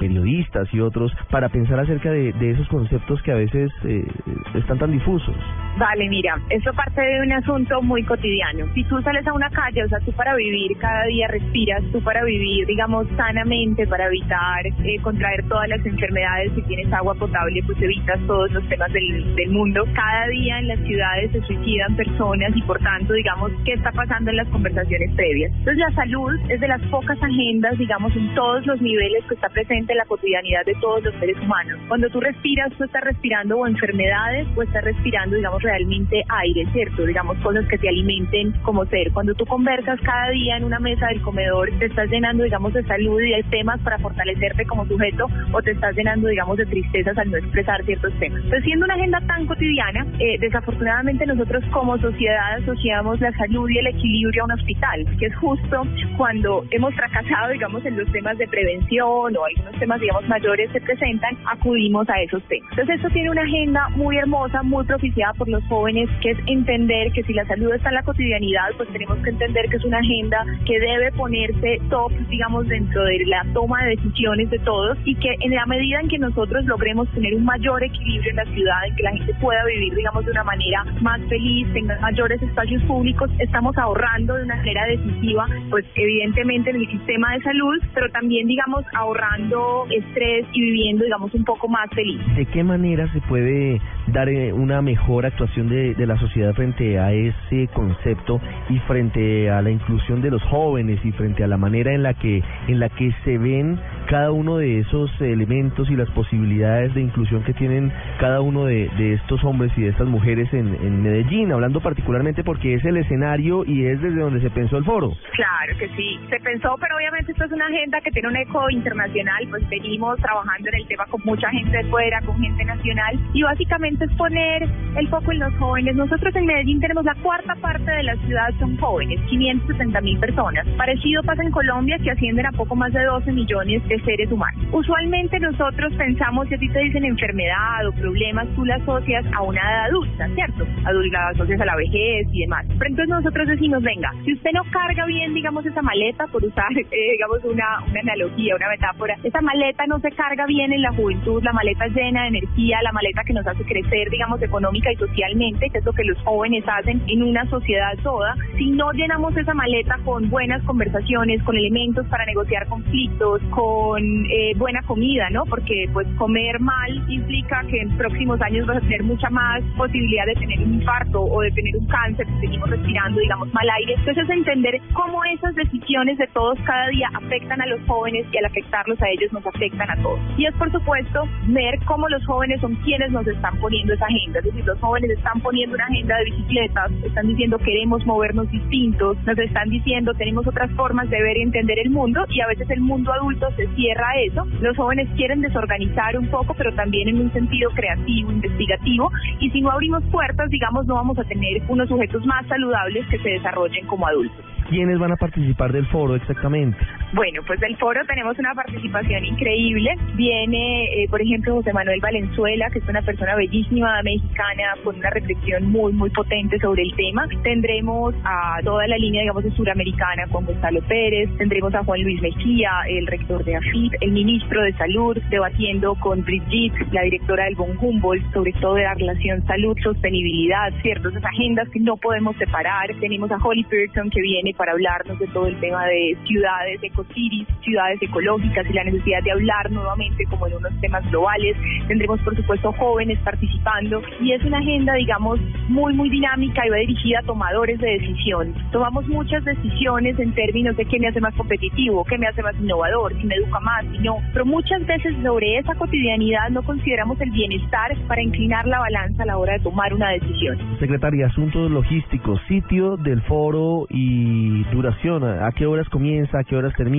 Periodistas y otros para pensar acerca de, esos conceptos que a veces eh, están tan difusos. Vale, mira, esto parte de un asunto muy cotidiano. Si tú sales a una calle, o sea, tú para vivir cada día respiras, tú para vivir, digamos, sanamente, para evitar eh, contraer todas las enfermedades, si tienes agua potable, pues evitas todos los temas del, del mundo. Cada día en las ciudades se suicidan personas y por tanto, digamos, ¿qué está pasando en las conversaciones previas? Entonces, la salud es de las pocas agendas, digamos, en todos los niveles que está presente en la cotidianidad de todos los seres humanos. Cuando tú respiras, tú estás respirando o enfermedades o estás respirando, digamos, realmente aire, ¿cierto? Digamos, cosas que te alimenten como ser. Cuando tú conversas cada día en una mesa del comedor, te estás llenando, digamos, de salud y de temas para fortalecerte como sujeto o te estás llenando, digamos, de tristezas al no expresar ciertos temas. Entonces, siendo una agenda tan cotidiana, eh, desafortunadamente nosotros como sociedad asociamos la salud y el equilibrio a un hospital, que es justo cuando hemos fracasado, digamos, en los temas de prevención o algunos temas, digamos, mayores se presentan, acudimos a esos temas. Entonces, esto tiene una agenda muy hermosa, muy propiciada por los jóvenes, que es entender que si la salud está en la cotidianidad, pues tenemos que entender que es una agenda que debe ponerse top, digamos, dentro de la toma de decisiones de todos y que en la medida en que nosotros logremos tener un mayor equilibrio en la ciudad, en que la gente pueda vivir, digamos, de una manera más feliz, tenga mayores espacios públicos, estamos ahorrando de una manera decisiva, pues evidentemente en el sistema de salud, pero también, digamos, ahorrando estrés y viviendo, digamos, un poco más feliz. ¿De qué manera se puede dar eh, una mejor actuación de, de la sociedad frente a ese concepto y frente a la inclusión de los jóvenes y frente a la manera en la que en la que se ven cada uno de esos elementos y las posibilidades de inclusión que tienen cada uno de, de estos hombres y de estas mujeres en, en Medellín, hablando particularmente porque es el escenario y es desde donde se pensó el foro. Claro que sí, se pensó, pero obviamente esto es una agenda que tiene un eco internacional, pues venimos trabajando en el tema con mucha gente de fuera, con gente nacional, y básicamente es poner el foco en los jóvenes. Nosotros en Medellín tenemos la cuarta parte de la ciudad son jóvenes, 560 mil personas. Parecido pasa en Colombia, que ascienden a poco más de 12 millones de seres humanos. Usualmente nosotros pensamos, si a ti te dicen enfermedad o problemas, tú la asocias a una edad adulta, ¿cierto? La asocias a la vejez y demás. Pero entonces nosotros decimos, venga, si usted no carga bien, digamos, esa maleta, por usar, <laughs> eh, digamos, una, una analogía, una metáfora, esa maleta no se carga bien en la juventud, la maleta llena de energía, la maleta que nos hace crecer, digamos, económica y socialmente, que es lo que los jóvenes hacen en una sociedad toda. Si no llenamos esa maleta con buenas conversaciones, con elementos para negociar conflictos, con eh, buena comida, ¿no? Porque pues comer mal implica que en próximos años vas a tener mucha más posibilidad de tener un infarto o de tener un cáncer si seguimos respirando, digamos, mal aire. Entonces es entender cómo esas decisiones de todos cada día afectan a los jóvenes y al afectarlos a ellos nos afectan a todos. Y es por supuesto ver cómo los jóvenes son quienes nos están poniendo esa agenda, es decir, los jóvenes están poniendo una agenda de bicicletas, están diciendo queremos movernos distintos, nos están diciendo tenemos otras formas de ver y entender el mundo y a veces el mundo adulto se cierra a eso. Los jóvenes quieren desorganizar un poco, pero también en un sentido creativo, investigativo y si no abrimos puertas, digamos, no vamos a tener unos sujetos más saludables que se desarrollen como adultos. ¿Quiénes van a participar del foro exactamente? Bueno, pues del foro tenemos una participación increíble. Viene, eh, por ejemplo, José Manuel Valenzuela, que es una persona bellísima mexicana con una reflexión muy, muy potente sobre el tema. Tendremos a toda la línea, digamos, de suramericana con Gonzalo Pérez. Tendremos a Juan Luis Mejía, el rector de AFIP, el ministro de Salud, debatiendo con Brigitte, la directora del Bon Humboldt, sobre todo de la relación salud-sostenibilidad, ciertas agendas que no podemos separar. Tenemos a Holly Pearson, que viene para hablarnos de todo el tema de ciudades, ecocities, ciudades ecológicas y la necesidad de hablar nuevamente como en unos temas globales. Tendremos, por supuesto, jóvenes participando y es una agenda, digamos, muy, muy dinámica y va dirigida a tomadores de decisión. Tomamos muchas decisiones en términos de qué me hace más competitivo, qué me hace más innovador, si me educa más, si no, pero muchas veces sobre esa cotidianidad no consideramos el bienestar para inclinar la balanza a la hora de tomar una decisión. Secretaria, asuntos logísticos, sitio del foro y duración, ¿a qué horas comienza, a qué horas termina?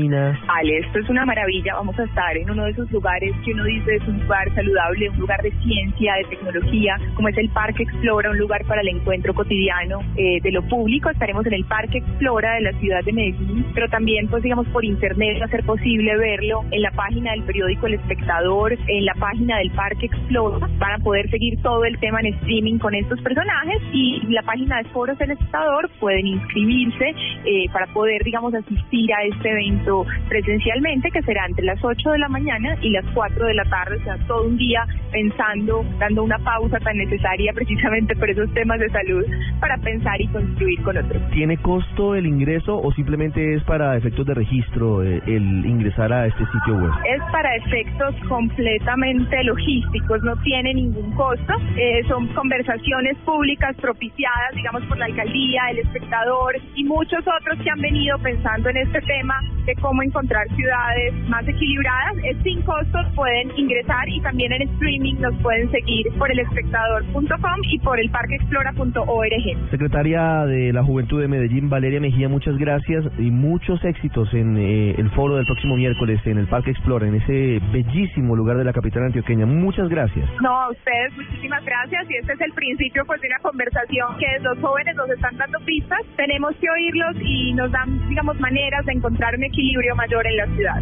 Ale, esto es una maravilla, vamos a estar en uno de esos lugares que uno dice es un lugar saludable, un lugar de ciencia, de tecnología, como es el Parque Explora, un lugar para el encuentro cotidiano eh, de lo público. Estaremos en el Parque Explora de la ciudad de Medellín, pero también, pues digamos, por internet va a ser posible verlo en la página del periódico El Espectador, en la página del Parque Explora. Van a poder seguir todo el tema en streaming con estos personajes y la página de Foros del Espectador pueden inscribirse eh, para poder, digamos, asistir a este evento presencialmente, que será entre las 8 de la mañana y las 4 de la tarde, o sea, todo un día pensando, dando una pausa tan necesaria precisamente por esos temas de salud, para pensar y construir con otros. ¿Tiene costo el ingreso o simplemente es para efectos de registro eh, el ingresar a este sitio web? Es para efectos completamente logísticos, no tiene ningún costo, eh, son conversaciones públicas propiciadas, digamos, por la alcaldía, el espectador y muchos otros que han venido pensando en este tema de cómo encontrar ciudades más equilibradas. Es sin costos, pueden ingresar y también en streaming nos pueden seguir por elespectador.com y por el parqueexplora.org. Secretaria de la Juventud de Medellín, Valeria Mejía, muchas gracias y muchos éxitos en eh, el foro del próximo miércoles en el Parque Explora, en ese bellísimo lugar de la capital antioqueña. Muchas gracias. No, a ustedes muchísimas gracias y este es el principio pues de una conversación que los jóvenes nos están dando pistas, tenemos que oírlos y nos dan, digamos, maneras de encontrar un equilibrio mayor en la ciudad.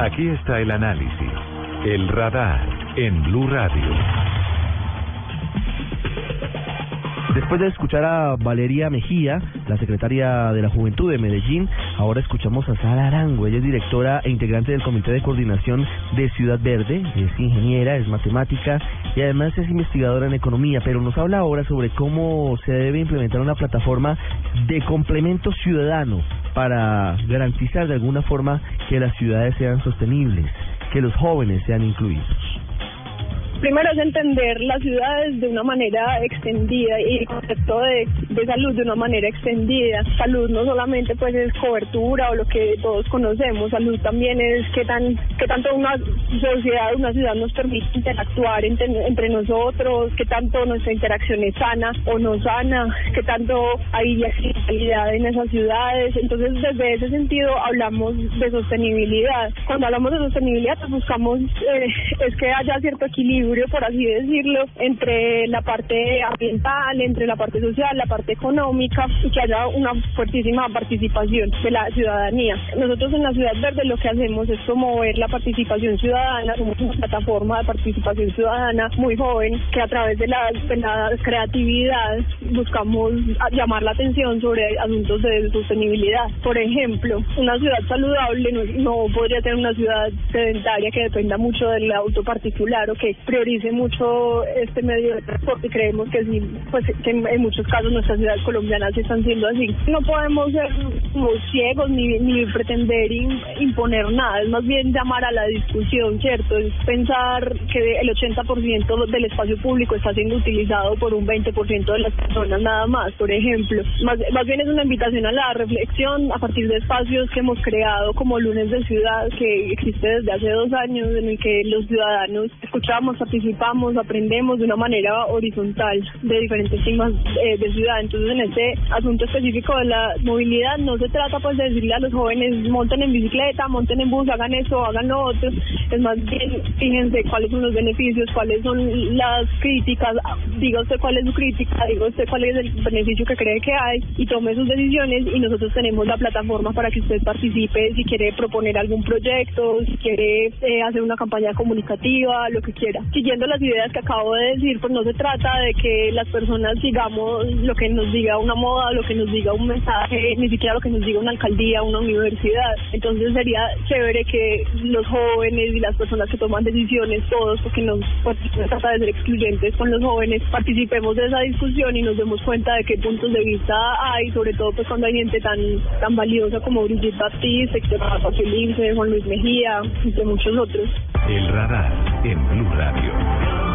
Aquí está el análisis, el radar en Blue Radio. Después de escuchar a Valeria Mejía, la secretaria de la Juventud de Medellín, ahora escuchamos a Sara Arango. Ella es directora e integrante del Comité de Coordinación de Ciudad Verde, es ingeniera, es matemática y además es investigadora en economía, pero nos habla ahora sobre cómo se debe implementar una plataforma de complemento ciudadano para garantizar de alguna forma que las ciudades sean sostenibles, que los jóvenes sean incluidos. Primero es entender las ciudades de una manera extendida y el concepto de, salud de una manera extendida. Salud no solamente pues es cobertura o lo que todos conocemos, salud también es qué tan qué tanto una sociedad, una ciudad nos permite interactuar entre, entre nosotros, qué tanto nuestra interacción es sana o no sana, qué tanto hay accesibilidad en esas ciudades. Entonces desde ese sentido hablamos de sostenibilidad. Cuando hablamos de sostenibilidad pues buscamos eh, es que haya cierto equilibrio por así decirlo, entre la parte ambiental, entre la parte social, la parte económica y que haya una fuertísima participación de la ciudadanía. Nosotros en la Ciudad Verde lo que hacemos es promover la participación ciudadana, somos una plataforma de participación ciudadana muy joven que a través de la, de la creatividad buscamos llamar la atención sobre asuntos de sostenibilidad. Por ejemplo, una ciudad saludable no, no podría ser una ciudad sedentaria que dependa mucho del auto particular o que priorice mucho este medio de transporte y creemos que sí, pues que en, muchos casos nuestras ciudades colombianas están siendo así. No podemos ser ciegos ni, ni pretender imponer nada, es más bien llamar a la discusión, ¿cierto? Es pensar que el 80% del espacio público está siendo utilizado por un 20% de las personas nada más, por ejemplo. Más, más bien es una invitación a la reflexión a partir de espacios que hemos creado como Lunes de Ciudad, que existe desde hace dos años, en el que los ciudadanos escuchamos participamos, aprendemos de una manera horizontal de diferentes temas eh, de ciudad. Entonces, en este asunto específico de la movilidad, no se trata pues de decirle a los jóvenes monten en bicicleta, monten en bus, hagan eso, hagan lo otro. Es más bien, fíjense cuáles son los beneficios, cuáles son las críticas, diga usted cuál es su crítica, diga usted cuál es el beneficio que cree que hay y tome sus decisiones y nosotros tenemos la plataforma para que usted participe si quiere proponer algún proyecto, si quiere eh, hacer una campaña comunicativa, lo que quiera siguiendo las ideas que acabo de decir, pues no se trata de que las personas sigamos lo que nos diga una moda, lo que nos diga un mensaje, ni siquiera lo que nos diga una alcaldía, una universidad. Entonces sería chévere que los jóvenes y las personas que toman decisiones, todos, porque no, pues, se trata de ser excluyentes con los jóvenes, participemos de esa discusión y nos demos cuenta de qué puntos de vista hay, sobre todo pues cuando hay gente tan tan valiosa como Brigitte Baptiste, Felipe, Juan Luis Mejía, entre muchos otros. El radar en Blue Radio.